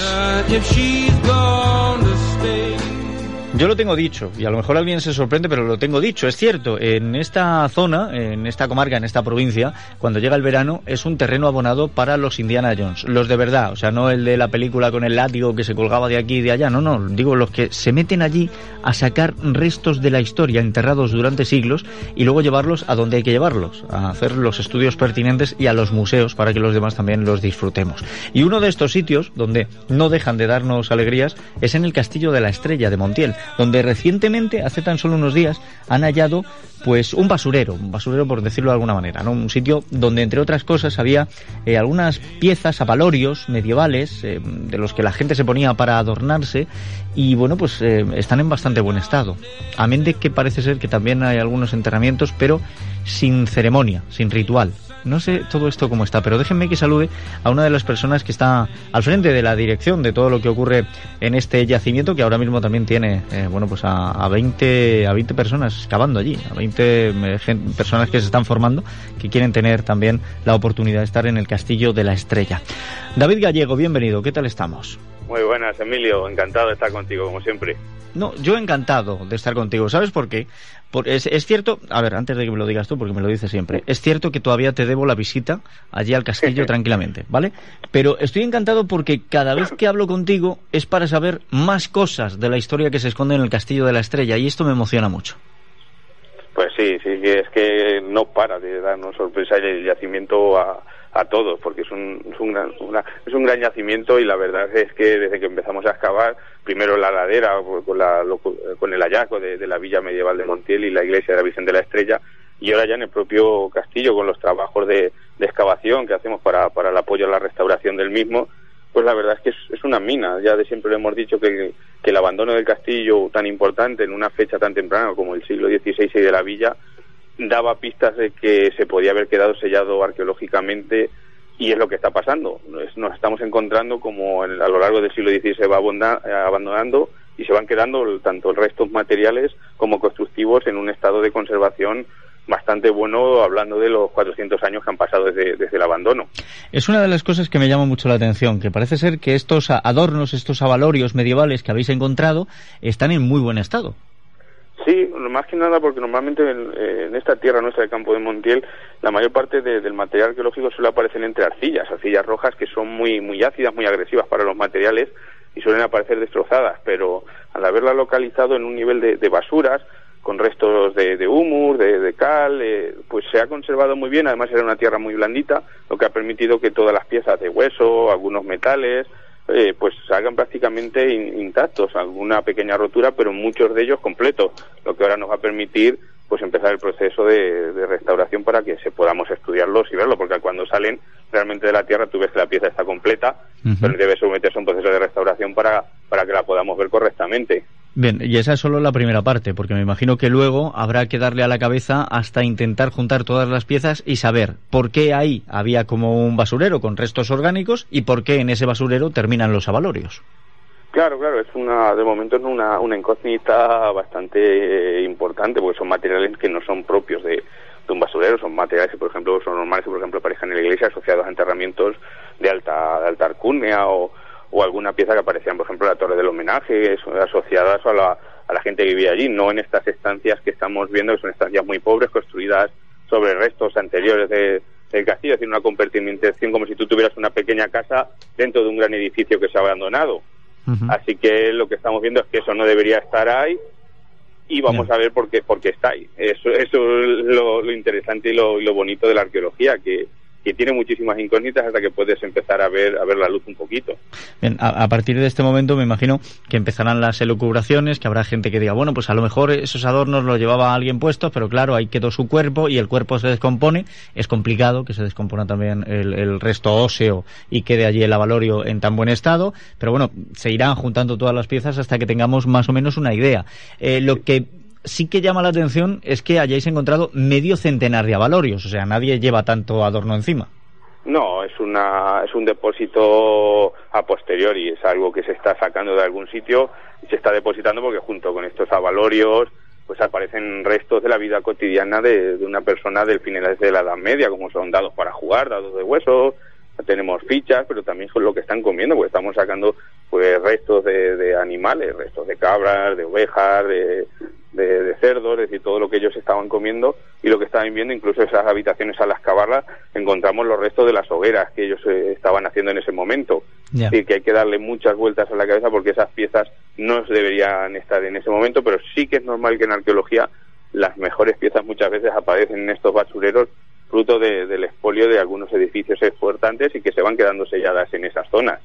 Yo lo tengo dicho, y a lo mejor alguien se sorprende, pero lo tengo dicho, es cierto, en esta zona, en esta comarca, en esta provincia, cuando llega el verano, es un terreno abonado para los Indiana Jones, los de verdad, o sea, no el de la película con el látigo que se colgaba de aquí y de allá, no, no, digo los que se meten allí a sacar restos de la historia enterrados durante siglos y luego llevarlos a donde hay que llevarlos, a hacer los estudios pertinentes y a los museos para que los demás también los disfrutemos. Y uno de estos sitios donde no dejan de darnos alegrías es en el Castillo de la Estrella de Montiel donde recientemente, hace tan solo unos días, han hallado pues un basurero, un basurero por decirlo de alguna manera, ¿no? Un sitio donde entre otras cosas había eh, algunas piezas, apalorios medievales eh, de los que la gente se ponía para adornarse y bueno, pues eh, están en bastante buen estado. Amén de que parece ser que también hay algunos enterramientos, pero sin ceremonia, sin ritual. No sé todo esto cómo está, pero déjenme que salude a una de las personas que está al frente de la dirección de todo lo que ocurre en este yacimiento, que ahora mismo también tiene, eh, bueno, pues a, a, 20, a 20 personas cavando allí, a 20 eh, personas que se están formando, que quieren tener también la oportunidad de estar en el Castillo de la Estrella. David Gallego, bienvenido, ¿qué tal estamos? Muy buenas, Emilio. Encantado de estar contigo, como siempre. No, yo encantado de estar contigo. ¿Sabes por qué? es, es, cierto, a ver, antes de que me lo digas tú, porque me lo dices siempre, es cierto que todavía te debo la visita allí al castillo tranquilamente, ¿vale? Pero estoy encantado porque cada vez que hablo contigo es para saber más cosas de la historia que se esconde en el castillo de la estrella y esto me emociona mucho. Pues sí, sí, es que no para de darnos sorpresa el yacimiento a a todos, porque es un, es un, gran, es un gran yacimiento y la verdad es que desde que empezamos a excavar, primero la ladera con, la, con el hallazgo de, la villa medieval de Montiel y la iglesia de la Virgen de la Estrella, y ahora ya en el propio castillo con los trabajos de, excavación que hacemos para, para el apoyo a la restauración del mismo, pues la verdad es que es, es, una mina. Ya de siempre le hemos dicho que, que, el abandono del castillo tan importante en una fecha tan temprana como el siglo XVI y de la villa, daba pistas de que se podía haber quedado sellado arqueológicamente y es lo que está pasando. Nos estamos encontrando como a lo largo del siglo XVI se va abandonando y se van quedando tanto restos materiales como constructivos en un estado de conservación bastante bueno hablando de los 400 años que han pasado desde, desde el abandono. Es una de las cosas que me llama mucho la atención, que parece ser que estos adornos, estos avalorios medievales que habéis encontrado están en muy buen estado. Sí, más que nada porque normalmente en, esta tierra nuestra de Campo de Montiel la mayor parte del material arqueológico suele aparecer entre arcillas, arcillas rojas que son muy muy ácidas, muy agresivas para los materiales y suelen aparecer destrozadas, pero al haberla localizado en un nivel de, basuras, con restos de, de humus, de, cal, eh, pues se ha conservado muy bien, además era una tierra muy blandita, lo que ha permitido que todas las piezas de hueso, algunos metales, eh, pues salgan prácticamente intactos, alguna pequeña rotura, pero muchos de ellos completos, lo que ahora nos va a permitir pues empezar el proceso de, restauración para que se podamos estudiarlos y verlo, porque cuando salen realmente de la tierra tú ves que la pieza está completa, pero debe someterse a un proceso de restauración para, para que la podamos ver correctamente. Bien, y esa es solo la primera parte, porque me imagino que luego habrá que darle a la cabeza hasta intentar juntar todas las piezas y saber por qué ahí había como un basurero con restos orgánicos y por qué en ese basurero terminan los avalorios. Claro, claro, es una, de momento es una, una incógnita bastante eh, importante, porque son materiales que no son propios de, un basurero, son materiales que, por ejemplo, son normales que, por ejemplo, aparecen en la iglesia asociados a enterramientos de alta, de alta o, o alguna pieza que aparecían, por ejemplo, la torre del homenaje, asociadas a la, a la gente que vivía allí, no en estas estancias que estamos viendo, que son estancias muy pobres, construidas sobre restos anteriores de, del castillo, es decir, una compartimentación como si tú tuvieras una pequeña casa dentro de un gran edificio que se ha abandonado. Así que lo que estamos viendo es que eso no debería estar ahí y vamos a ver por qué, por qué está ahí. Eso, eso es lo, interesante y lo, lo bonito de la arqueología, que, que tiene muchísimas incógnitas hasta que puedes empezar a ver a ver la luz un poquito. Bien, a, partir de este momento me imagino que empezarán las elucubraciones, que habrá gente que diga, bueno, pues a lo mejor esos adornos los llevaba alguien puestos, pero claro, ahí quedó su cuerpo y el cuerpo se descompone. Es complicado que se descompone también el, resto óseo y quede allí el avalorio en tan buen estado, pero bueno, se irán juntando todas las piezas hasta que tengamos más o menos una idea. Eh, lo que sí que llama la atención es que hayáis encontrado medio centenar de avalorios, o sea, nadie lleva tanto adorno encima. No, es una es un depósito a posteriori, es algo que se está sacando de algún sitio y se está depositando porque junto con estos avalorios pues aparecen restos de la vida cotidiana de, una persona del finales de la Edad Media, como son dados para jugar, dados de huesos, tenemos fichas, pero también son lo que están comiendo, porque estamos sacando pues restos de, de animales, restos de cabras, de ovejas, de, de, cerdos, es decir, todo lo que ellos estaban comiendo y lo que estaban viendo, incluso esas habitaciones a las cabarras, encontramos los restos de las hogueras que ellos eh, estaban haciendo en ese momento. Es decir, que hay que darle muchas vueltas a la cabeza porque esas piezas no deberían estar en ese momento, pero sí que es normal que en arqueología las mejores piezas muchas veces aparecen en estos basureros fruto del expolio de algunos edificios importantes y que se van quedando selladas en esas zonas.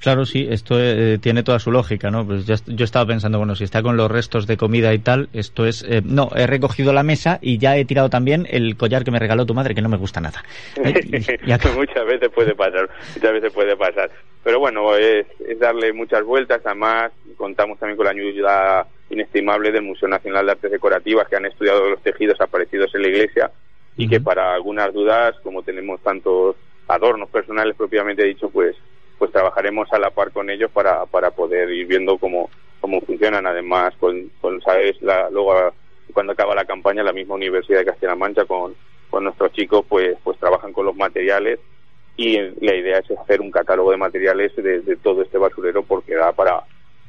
Claro, sí, esto eh, tiene toda su lógica, ¿no? Pues yo, estaba pensando, bueno, si está con los restos de comida y tal, esto es... Eh, no, he recogido la mesa y ya he tirado también el collar que me regaló tu madre, que no me gusta nada. muchas veces puede pasar, muchas veces puede pasar. Pero bueno, es, darle muchas vueltas, además contamos también con la ayuda inestimable del Museo Nacional de Artes Decorativas, que han estudiado los tejidos aparecidos en la iglesia y que para algunas dudas, como tenemos tantos adornos personales propiamente dicho, pues pues trabajaremos a la par con ellos para, para poder ir viendo cómo, cómo funcionan. Además, con, con sabes, la, luego cuando acaba la campaña, la misma Universidad de Castilla-La Mancha con, con nuestros chicos, pues, pues trabajan con los materiales y la idea es hacer un catálogo de materiales de, todo este basurero porque da para,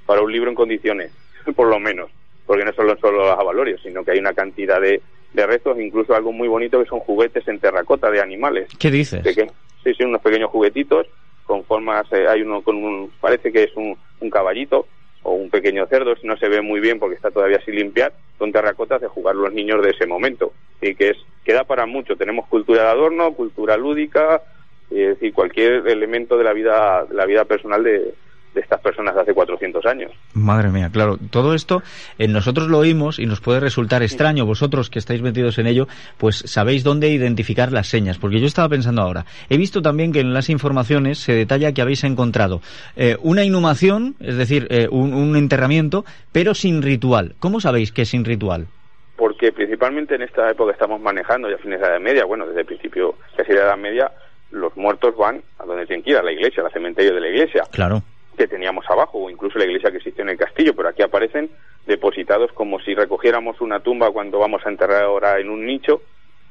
para un libro en condiciones, por lo menos, porque no son solo los avalorios, sino que hay una cantidad de, de restos, incluso algo muy bonito que son juguetes en terracota de animales. ¿Qué dices? sí, sí, unos pequeños juguetitos con formas, eh, hay uno con un, parece que es un, caballito o un pequeño cerdo, no se ve muy bien porque está todavía sin limpiar, son terracotas de jugar los niños de ese momento. Y que es, queda para mucho, tenemos cultura de adorno, cultura lúdica, es decir, cualquier elemento de la vida, de la vida personal de, de estas personas de hace 400 años. Madre mía, claro, todo esto eh, nosotros lo oímos y nos puede resultar extraño, vosotros que estáis metidos en ello, pues sabéis dónde identificar las señas, porque yo estaba pensando ahora, he visto también que en las informaciones se detalla que habéis encontrado eh, una inhumación, es decir, eh, un, enterramiento, pero sin ritual. ¿Cómo sabéis que es sin ritual? Porque principalmente en esta época estamos manejando, ya fines de la Edad Media, bueno, desde el principio casi de la Edad Media, los muertos van a donde tienen que ir, a la iglesia, al cementerio de la iglesia. Claro que teníamos abajo, o incluso la iglesia que existió en el castillo, pero aquí aparecen depositados como si recogiéramos una tumba cuando vamos a enterrar ahora en un nicho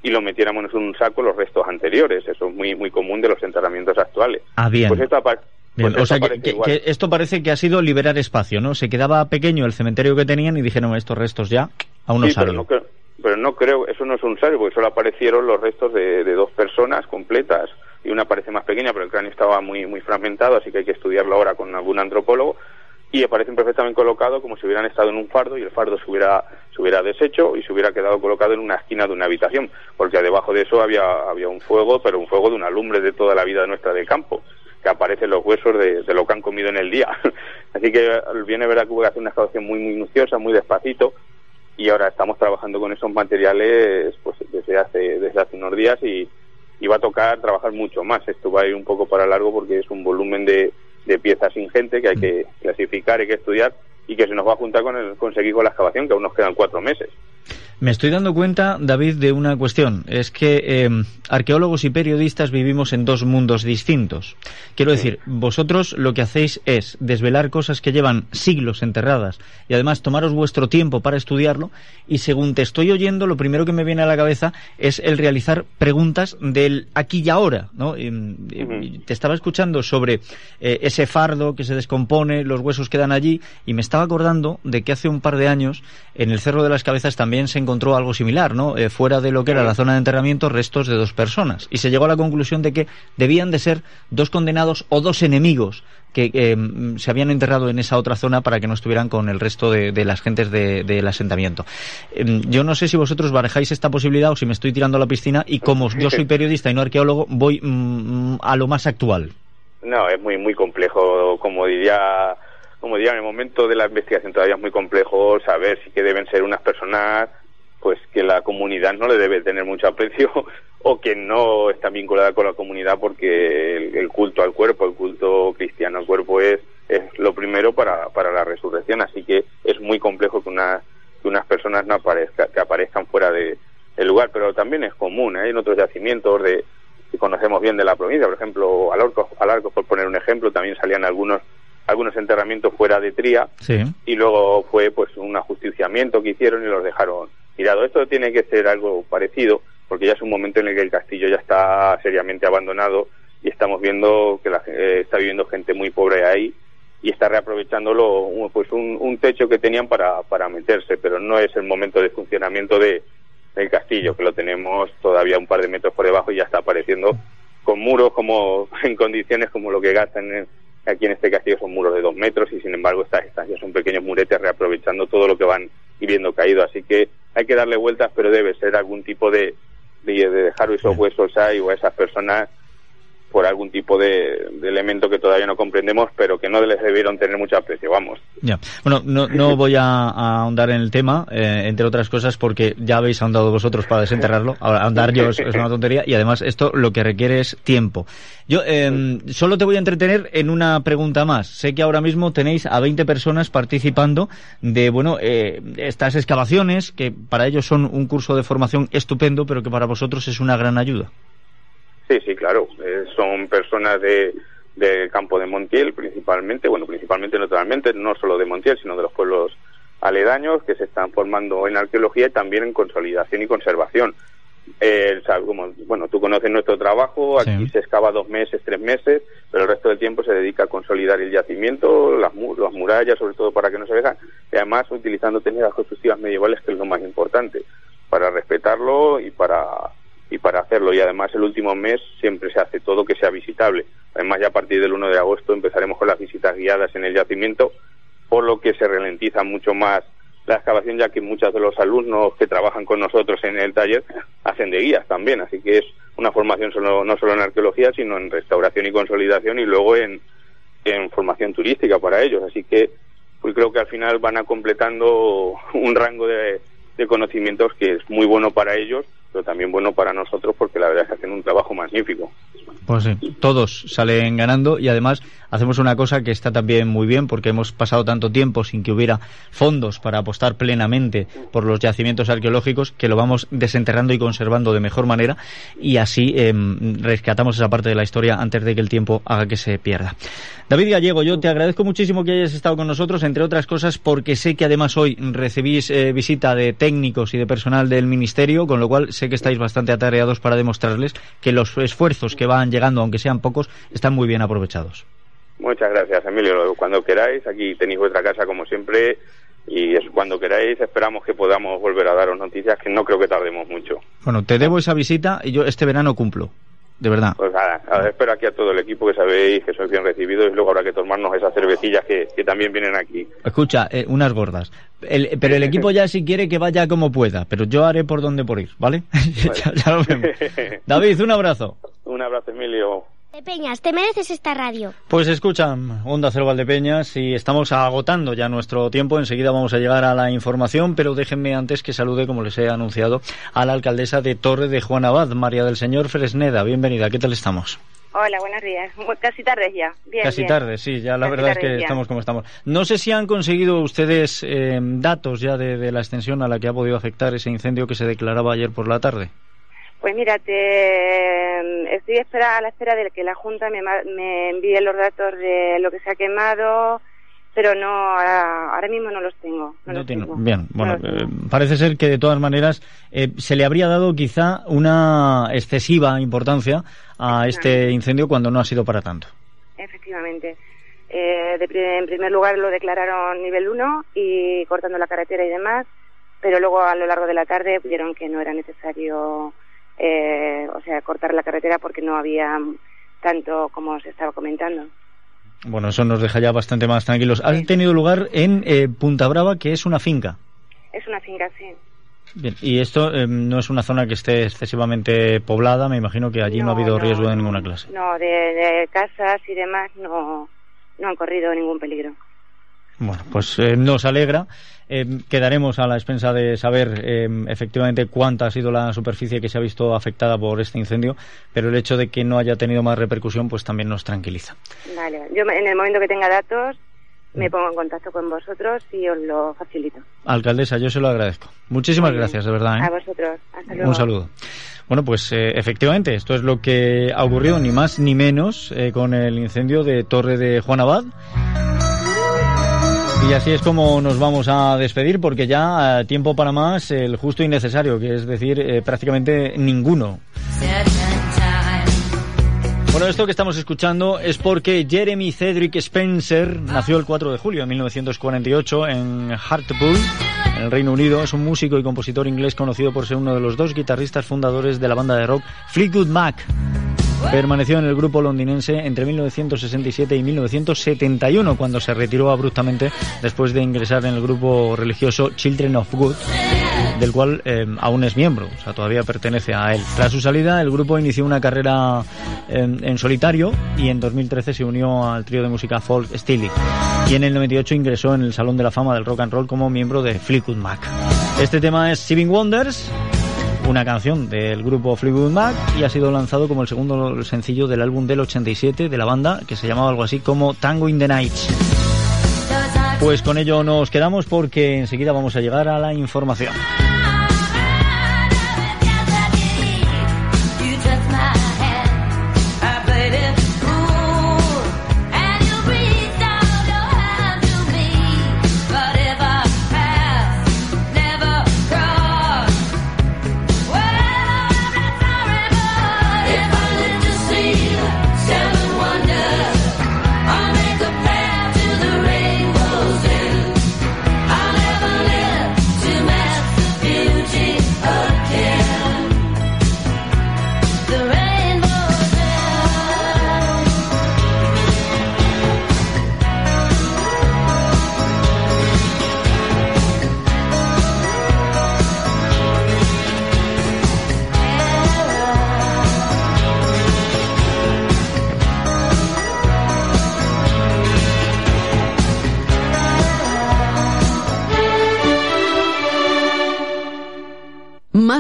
y lo metiéramos en un saco los restos anteriores. Eso es muy muy común de los enterramientos actuales. Ah, bien. Pues esto, pues o sea, que, esto parece que ha sido liberar espacio, ¿no? Se quedaba pequeño el cementerio que tenían y dijeron estos restos ya a unos sí, pero no, pero no creo, eso no es un salvo, porque solo aparecieron los restos de, de, dos personas completas y una parece más pequeña, pero el cráneo estaba muy muy fragmentado, así que hay que estudiarlo ahora con algún antropólogo y aparecen perfectamente colocados como si hubieran estado en un fardo y el fardo se hubiera, se hubiera deshecho y se hubiera quedado colocado en una esquina de una habitación, porque debajo de eso había, había un fuego, pero un fuego de una lumbre de toda la vida nuestra del campo, que aparecen los huesos de, lo que han comido en el día. Así que viene verdad que hubo que hacer una excavación muy minuciosa, muy despacito, y ahora estamos trabajando con esos materiales pues desde hace, desde hace unos días y, y va a tocar trabajar mucho más. Esto va a ir un poco para largo porque es un volumen de, de piezas ingente que hay que clasificar, hay que estudiar y que se nos va a juntar con el conseguir con la excavación, que aún nos quedan cuatro meses. Me estoy dando cuenta, David, de una cuestión. Es que eh, arqueólogos y periodistas vivimos en dos mundos distintos. Quiero decir, vosotros lo que hacéis es desvelar cosas que llevan siglos enterradas y además tomaros vuestro tiempo para estudiarlo y según te estoy oyendo, lo primero que me viene a la cabeza es el realizar preguntas del aquí y ahora. ¿no? Te estaba escuchando sobre eh, ese fardo que se descompone, los huesos quedan allí y me estaba acordando de que hace un par de años en el Cerro de las Cabezas también se encontró algo similar, ¿no? Eh, fuera de lo que era la zona de enterramiento, restos de dos personas. Y se llegó a la conclusión de que debían de ser dos condenados o dos enemigos que eh, se habían enterrado en esa otra zona para que no estuvieran con el resto de, las gentes del asentamiento. Em, yo no sé si vosotros barajáis esta posibilidad o si me estoy tirando a la piscina y como yo soy periodista y no arqueólogo, voy mm, a lo más actual. No, es muy muy complejo, como diría como diría, en el momento de la investigación todavía es muy complejo saber si que deben ser unas personas pues que la comunidad no le debe tener mucho aprecio o que no está vinculada con la comunidad porque el, culto al cuerpo, el culto cristiano al cuerpo es, es lo primero para, para la resurrección, así que es muy complejo que, una, que unas personas no aparezca, que aparezcan fuera de, del lugar, pero también es común, ¿eh? en otros yacimientos de, que conocemos bien de la provincia, por ejemplo, al arco por poner un ejemplo, también salían algunos algunos enterramientos fuera de Tría y luego fue pues un ajusticiamiento que hicieron y los dejaron tirados. Esto tiene que ser algo parecido porque ya es un momento en el que el castillo ya está seriamente abandonado y estamos viendo que la, eh, está viviendo gente muy pobre ahí y está reaprovechándolo pues un, un techo que tenían para, para meterse, pero no es el momento de funcionamiento de, del castillo, que lo tenemos todavía un par de metros por debajo y ya está apareciendo con muros como en condiciones como lo que gastan en, Aquí en este castillo son muros de dos metros y sin embargo estas estancias son pequeños muretes reaprovechando todo lo que van hiriendo caído. Así que hay que darle vueltas, pero debe ser algún tipo de, de, dejar esos huesos ahí o a esas personas por algún tipo de, elemento que todavía no comprendemos, pero que no les debieron tener mucho aprecio, vamos. Ya. Bueno, no, voy a, ahondar en el tema, eh, entre otras cosas, porque ya habéis ahondado vosotros para desenterrarlo. Ahora, ahondar yo es, una tontería y además esto lo que requiere es tiempo. Yo eh, solo te voy a entretener en una pregunta más. Sé que ahora mismo tenéis a 20 personas participando de, bueno, eh, estas excavaciones, que para ellos son un curso de formación estupendo, pero que para vosotros es una gran ayuda. Sí, sí, claro. Eh, son personas de, del campo de Montiel principalmente, bueno, principalmente naturalmente, no solo de Montiel, sino de los pueblos aledaños que se están formando en arqueología y también en consolidación y conservación. Eh, como, bueno, tú conoces nuestro trabajo, aquí se excava dos meses, tres meses, pero el resto del tiempo se dedica a consolidar el yacimiento, las, las murallas, sobre todo para que no se vean, y además utilizando técnicas constructivas medievales, que es lo más importante, para respetarlo y para y para hacerlo. Y además el último mes siempre se hace todo que sea visitable. Además ya a partir del 1 de agosto empezaremos con las visitas guiadas en el yacimiento, por lo que se ralentiza mucho más la excavación, ya que muchos de los alumnos que trabajan con nosotros en el taller hacen de guías también. Así que es una formación solo, no solo en arqueología, sino en restauración y consolidación y luego en, en formación turística para ellos. Así que pues creo que al final van a completando un rango de, de conocimientos que es muy bueno para ellos pero también bueno para nosotros porque la verdad es que hacen un trabajo magnífico. Pues sí, todos salen ganando y además hacemos una cosa que está también muy bien porque hemos pasado tanto tiempo sin que hubiera fondos para apostar plenamente por los yacimientos arqueológicos que lo vamos desenterrando y conservando de mejor manera y así em, rescatamos esa parte de la historia antes de que el tiempo haga que se pierda. David Gallego, yo te agradezco muchísimo que hayas estado con nosotros, entre otras cosas porque sé que además hoy recibís eh, visita de técnicos y de personal del Ministerio, con lo cual sé que estáis bastante atareados para demostrarles que los esfuerzos que van llegando, aunque sean pocos, están muy bien aprovechados. Muchas gracias, Emilio. Cuando queráis, aquí tenéis vuestra casa como siempre y es cuando queráis esperamos que podamos volver a daros noticias que no creo que tardemos mucho. Bueno, te debo esa visita y yo este verano cumplo. De verdad. Pues nada, espero aquí a todo el equipo que sabéis que sois bien recibidos y luego habrá que tomarnos esas cervecillas que, también vienen aquí. Escucha, eh, unas gordas. pero el equipo ya si quiere que vaya como pueda, pero yo haré por donde por ir, ¿vale? ya lo vemos. David, un abrazo. Un abrazo, Emilio. Valdepeñas, te mereces esta radio. Pues escuchan, Onda Cero Valdepeñas, y estamos agotando ya nuestro tiempo. Enseguida vamos a llegar a la información, pero déjenme antes que salude, como les he anunciado, a la alcaldesa de Torre de Juan Abad, María del Señor Fresneda. Bienvenida, ¿qué tal estamos? Hola, buenos días. Casi tarde ya. Bien, Casi tarde, sí, ya la verdad es que estamos como estamos. No sé si han conseguido ustedes eh, datos ya de la extensión a la que ha podido afectar ese incendio que se declaraba ayer por la tarde. Pues mira, te, estoy a la espera de que la Junta me, me envíe los datos de lo que se ha quemado, pero no ahora, mismo no los tengo. No, tengo. Bien, bueno, eh, parece ser que de todas maneras eh, se le habría dado quizá una excesiva importancia a este incendio cuando no ha sido para tanto. Efectivamente. Eh, en primer lugar lo declararon nivel 1 y cortando la carretera y demás, pero luego a lo largo de la tarde vieron que no era necesario eh, o sea, cortar la carretera porque no había tanto como se estaba comentando. Bueno, eso nos deja ya bastante más tranquilos. Ha tenido lugar en eh, Punta Brava, que es una finca. Es una finca, sí. Bien, y esto eh, no es una zona que esté excesivamente poblada, me imagino que allí no, ha habido riesgo de ninguna clase. No, de, de, casas y demás no, no han corrido ningún peligro. Bueno, pues eh, nos alegra. Eh, quedaremos a la expensa de saber eh, efectivamente cuánta ha sido la superficie que se ha visto afectada por este incendio, pero el hecho de que no haya tenido más repercusión pues también nos tranquiliza. Vale, yo en el momento que tenga datos me pongo en contacto con vosotros y os lo facilito. Alcaldesa, yo se lo agradezco. Muchísimas gracias, de verdad. A vosotros. Hasta luego. Un saludo. Bueno, pues efectivamente, esto es lo que ha ocurrido, ni más ni menos, con el incendio de Torre de Juan Abad. Y así es como nos vamos a despedir porque ya eh, tiempo para más el justo y necesario, que es decir, eh, prácticamente ninguno. Bueno, esto que estamos escuchando es porque Jeremy Cedric Spencer nació el 4 de julio de 1948 en Hartlepool, en el Reino Unido. Es un músico y compositor inglés conocido por ser uno de los dos guitarristas fundadores de la banda de rock Fleetwood Mac. Permaneció en el grupo londinense entre 1967 y 1971, cuando se retiró abruptamente después de ingresar en el grupo religioso Children of Good, del cual eh, aún es miembro, o sea, todavía pertenece a él. Tras su salida, el grupo inició una carrera en, en solitario y en 2013 se unió al trío de música folk Steely. Y en el 98 ingresó en el Salón de la Fama del Rock and Roll como miembro de Fleetwood Mac. Este tema es Seven Wonders una canción del grupo Fleetwood Mac y ha sido lanzado como el segundo sencillo del álbum del 87 de la banda que se llamaba algo así como Tango in the Night. Pues con ello nos quedamos porque enseguida vamos a llegar a la información.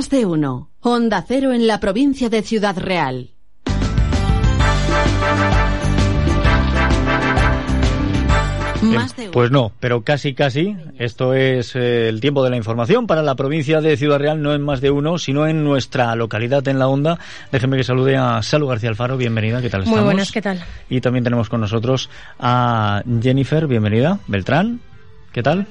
Más de uno. Honda Cero en la provincia de Ciudad Real. Más de uno. Pues no, pero casi casi. Esto es eh, el tiempo de la información para la provincia de Ciudad Real, no en más de uno, sino en nuestra localidad en la onda. Déjenme que salude a Salu García Alfaro, bienvenida, ¿qué tal Muy buenas, ¿qué tal? Y también tenemos con nosotros a Jennifer, bienvenida. Beltrán, ¿qué tal?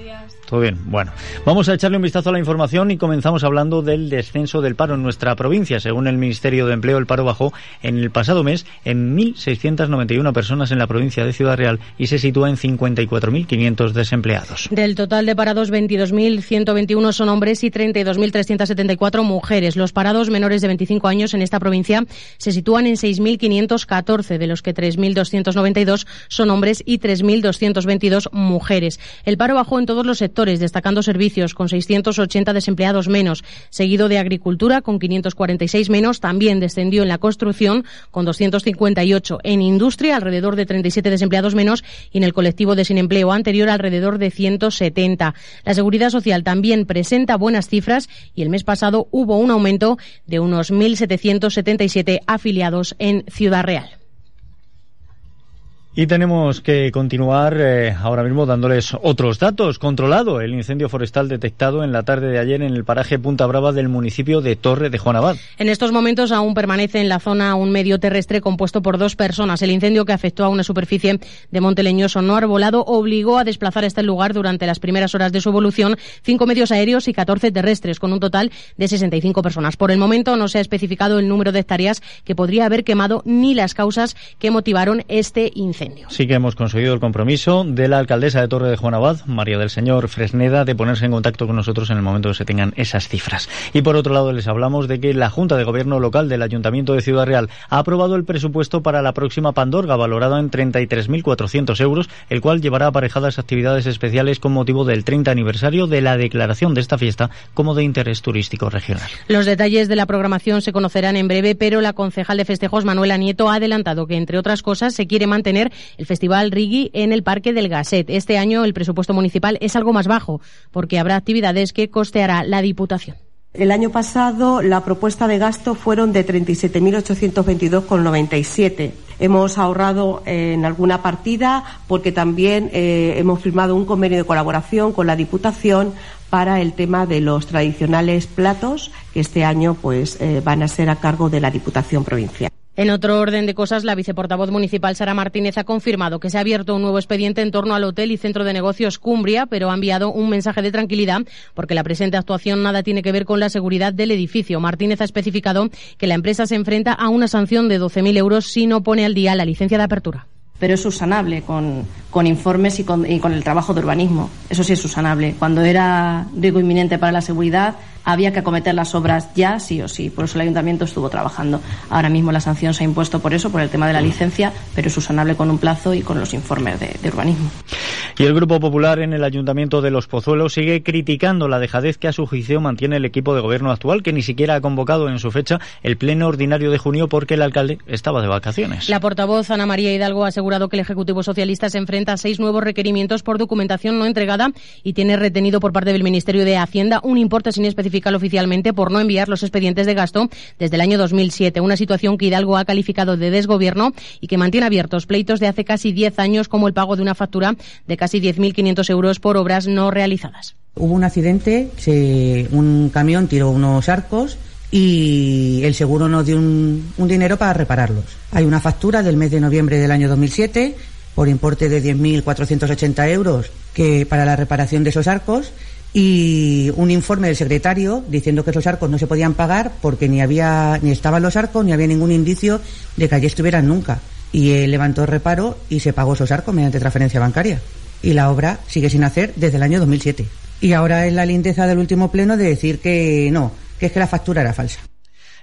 Todo bien. Bueno, vamos a echarle un vistazo a la información y comenzamos hablando del descenso del paro en nuestra provincia. Según el Ministerio de Empleo, el paro bajó en el pasado mes en 1.691 personas en la provincia de Ciudad Real y se sitúa en 54.500 desempleados. Del total de parados, 22.121 son hombres y 32.374 mujeres. Los parados menores de 25 años en esta provincia se sitúan en 6.514, de los que 3.292 son hombres y 3.222 mujeres. El paro bajó en todos los sectores, destacando servicios, con 680 desempleados menos, seguido de agricultura, con 546 menos. También descendió en la construcción, con 258. En industria, alrededor de 37 desempleados menos. Y en el colectivo de sin empleo anterior, alrededor de 170. La seguridad social también presenta buenas cifras y el mes pasado hubo un aumento de unos 1.777 afiliados en Ciudad Real. Y tenemos que continuar eh, ahora mismo dándoles otros datos. Controlado el incendio forestal detectado en la tarde de ayer en el paraje Punta Brava del municipio de Torre de Juanabad. En estos momentos aún permanece en la zona un medio terrestre compuesto por dos personas. El incendio que afectó a una superficie de monte leñoso no arbolado obligó a desplazar este lugar durante las primeras horas de su evolución cinco medios aéreos y 14 terrestres, con un total de 65 personas. Por el momento no se ha especificado el número de hectáreas que podría haber quemado ni las causas que motivaron este incendio. Sí que hemos conseguido el compromiso de la alcaldesa de Torre de Juanabad, María del Señor Fresneda, de ponerse en contacto con nosotros en el momento que se tengan esas cifras. Y por otro lado les hablamos de que la Junta de Gobierno Local del Ayuntamiento de Ciudad Real ha aprobado el presupuesto para la próxima Pandorga, valorado en 33.400 euros, el cual llevará aparejadas actividades especiales con motivo del 30 aniversario de la declaración de esta fiesta como de interés turístico regional. Los detalles de la programación se conocerán en breve, pero la concejal de festejos, Manuela Nieto, ha adelantado que, entre otras cosas, se quiere mantener el Festival Rigi en el Parque del Gasset. Este año el presupuesto municipal es algo más bajo, porque habrá actividades que costeará la Diputación. El año pasado la propuesta de gasto fueron de 37.822,97. Hemos ahorrado en alguna partida porque también eh, hemos firmado un convenio de colaboración con la Diputación para el tema de los tradicionales platos que este año pues eh, van a ser a cargo de la Diputación Provincial. En otro orden de cosas, la viceportavoz municipal Sara Martínez ha confirmado que se ha abierto un nuevo expediente en torno al hotel y centro de negocios Cumbria, pero ha enviado un mensaje de tranquilidad porque la presente actuación nada tiene que ver con la seguridad del edificio. Martínez ha especificado que la empresa se enfrenta a una sanción de 12.000 euros si no pone al día la licencia de apertura pero es subsanable con, informes y con, y con, el trabajo de urbanismo. Eso sí es subsanable. Cuando era riesgo inminente para la seguridad, había que acometer las obras ya, sí o sí. Por eso el ayuntamiento estuvo trabajando. Ahora mismo la sanción se ha impuesto por eso, por el tema de la licencia, pero es subsanable con un plazo y con los informes de, de urbanismo. Y el Grupo Popular en el Ayuntamiento de Los Pozuelos sigue criticando la dejadez que a su juicio mantiene el equipo de gobierno actual, que ni siquiera ha convocado en su fecha el pleno ordinario de junio porque el alcalde estaba de vacaciones. La portavoz Ana María Hidalgo ha asegurado que el Ejecutivo Socialista se enfrenta a seis nuevos requerimientos por documentación no entregada y tiene retenido por parte del Ministerio de Hacienda un importe sin especificar oficialmente por no enviar los expedientes de gasto desde el año 2007. Una situación que Hidalgo ha calificado de desgobierno y que mantiene abiertos pleitos de hace casi 10 años como el pago de una factura de casi 10.500 euros por obras no realizadas. Hubo un accidente, un camión tiró unos arcos y el seguro nos dio un, un, dinero para repararlos. Hay una factura del mes de noviembre del año 2007 por importe de 10.480 euros que para la reparación de esos arcos y un informe del secretario diciendo que esos arcos no se podían pagar porque ni había ni estaban los arcos ni había ningún indicio de que allí estuvieran nunca. Y él levantó reparo y se pagó esos arcos mediante transferencia bancaria. Y la obra sigue sin hacer desde el año 2007. Y ahora es la lindeza del último pleno de decir que no, que es que la factura era falsa.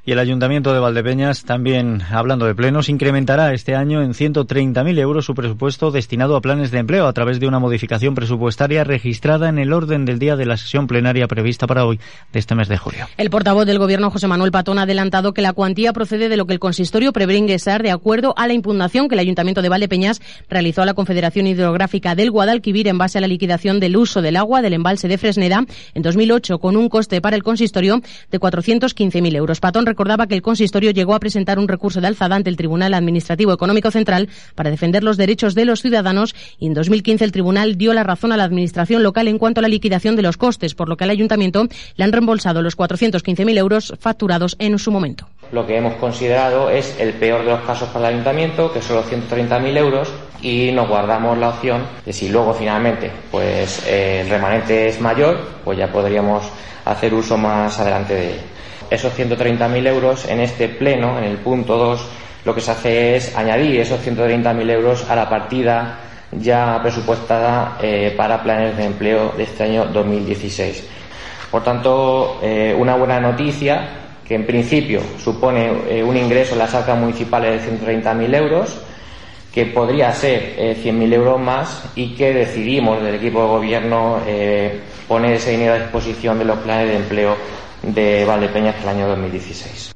Y el Ayuntamiento de Valdepeñas, también hablando de plenos, incrementará este año en 130.000 euros su presupuesto destinado a planes de empleo a través de una modificación presupuestaria registrada en el orden del día de la sesión plenaria prevista para hoy de este mes de julio. El portavoz del Gobierno, José Manuel Patón, ha adelantado que la cuantía procede de lo que el consistorio prevé ingresar de acuerdo a la impugnación que el Ayuntamiento de Valdepeñas realizó a la Confederación Hidrográfica del Guadalquivir en base a la liquidación del uso del agua del embalse de Fresneda en 2008 con un coste para el consistorio de 415.000 euros. Patón recordaba que el consistorio llegó a presentar un recurso de alzada ante el Tribunal Administrativo Económico Central para defender los derechos de los ciudadanos y en 2015 el tribunal dio la razón a la administración local en cuanto a la liquidación de los costes, por lo que al ayuntamiento le han reembolsado los 415.000 euros facturados en su momento. Lo que hemos considerado es el peor de los casos para el ayuntamiento, que son los 130.000 euros, y nos guardamos la opción de si luego finalmente pues eh, el remanente es mayor, pues ya podríamos hacer uso más adelante de. Esos 130.000 euros en este pleno, en el punto 2, lo que se hace es añadir esos 130.000 euros a la partida ya presupuestada eh, para planes de empleo de este año 2016. Por tanto, eh, una buena noticia que en principio supone eh, un ingreso en las arcas municipales de 130.000 euros, que podría ser 100.000 euros más y que decidimos del equipo de gobierno poner ese dinero a disposición de los planes de empleo de Valdepeñas para el año 2016.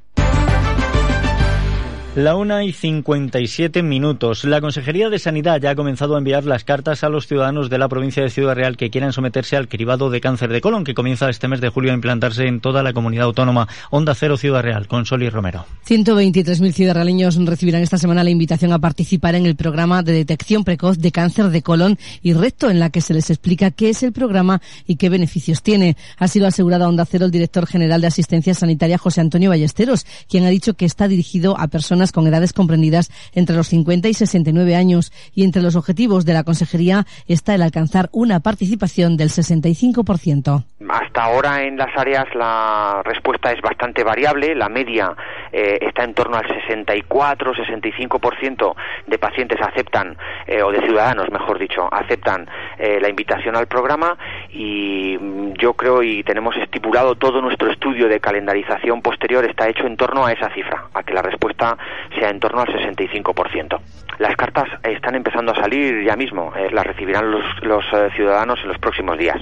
La una y 57 minutos. La Consejería de Sanidad ya ha comenzado a enviar las cartas a los ciudadanos de la provincia de Ciudad Real que quieran someterse al cribado de cáncer de colon que comienza este mes de julio a implantarse en toda la comunidad autónoma. Onda Cero Ciudad Real, con Soli Romero. 123.000 ciudadanos recibirán esta semana la invitación a participar en el programa de detección precoz de cáncer de colon y recto, en la que se les explica qué es el programa y qué beneficios tiene. Así lo ha asegurado Onda Cero el director general de Asistencia Sanitaria, José Antonio Ballesteros, quien ha dicho que está dirigido a personas con edades comprendidas entre los 50 y 69 años. Y entre los objetivos de la Consejería está el alcanzar una participación del 65%. Hasta ahora en las áreas la respuesta es bastante variable, la media eh, está en torno al 64-65% de pacientes aceptan, eh, o de ciudadanos mejor dicho, aceptan eh, la invitación al programa. Y mm, yo creo y tenemos estipulado todo nuestro estudio de calendarización posterior está hecho en torno a esa cifra, a que la respuesta sea en torno al 65%. Las cartas están empezando a salir ya mismo, eh, las recibirán los, los eh, ciudadanos en los próximos días.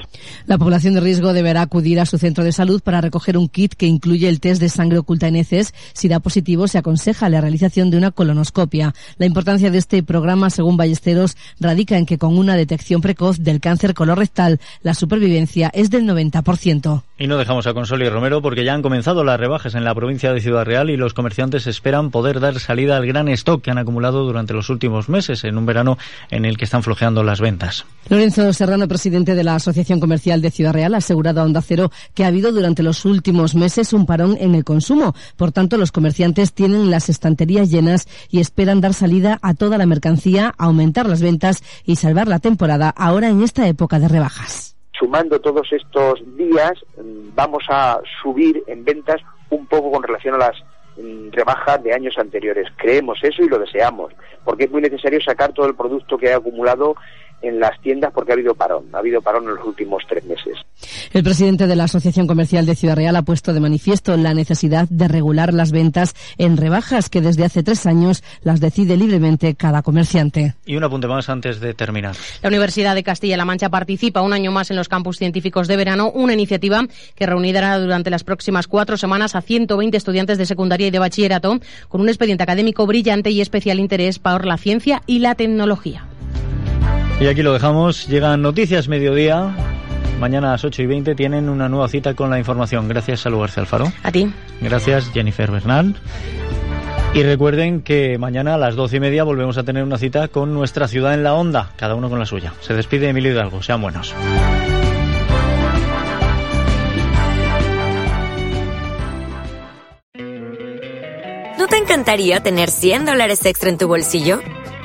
La población de riesgo deberá acudir a su centro de salud para recoger un kit que incluye el test de sangre oculta en heces. Si da positivo, se aconseja la realización de una colonoscopia. La importancia de este programa, según Ballesteros, radica en que con una detección precoz del cáncer colorectal, la supervivencia es del 90%. Y no dejamos a Consoli Romero porque ya han comenzado las rebajas en la provincia de Ciudad Real y los comerciantes esperan poder dar salida al gran stock que han acumulado durante los últimos meses en un verano en el que están flojeando las ventas. Lorenzo Serrano, presidente de la Asociación Comercial de Ciudad Real, ha asegurado a Onda Cero que ha habido durante los últimos meses un parón en el consumo. Por tanto, los comerciantes tienen las estanterías llenas y esperan dar salida a toda la mercancía, aumentar las ventas y salvar la temporada ahora en esta época de rebajas sumando todos estos días, mm, vamos a subir en ventas un poco con relación a las mm, rebajas de años anteriores. Creemos eso y lo deseamos, porque es muy necesario sacar todo el producto que ha acumulado en las tiendas porque ha habido parón, ha habido parón en los últimos tres meses. El presidente de la Asociación Comercial de Ciudad Real ha puesto de manifiesto la necesidad de regular las ventas en rebajas que desde hace tres años las decide libremente cada comerciante. Y un apunte más antes de terminar. La Universidad de Castilla-La Mancha participa un año más en los campus científicos de verano, una iniciativa que reunirá durante las próximas cuatro semanas a 120 estudiantes de secundaria y de bachillerato con un expediente académico brillante y especial interés por la ciencia y la tecnología. Y aquí lo dejamos. Llegan noticias mediodía. Mañana a las 8 y 20 tienen una nueva cita con la información. Gracias, Salud García Alfaro. A ti. Gracias, Jennifer Bernal. Y recuerden que mañana a las 12 y media volvemos a tener una cita con nuestra ciudad en la onda, cada uno con la suya. Se despide Emilio Hidalgo. Sean buenos. ¿No te encantaría tener 100 dólares extra en tu bolsillo?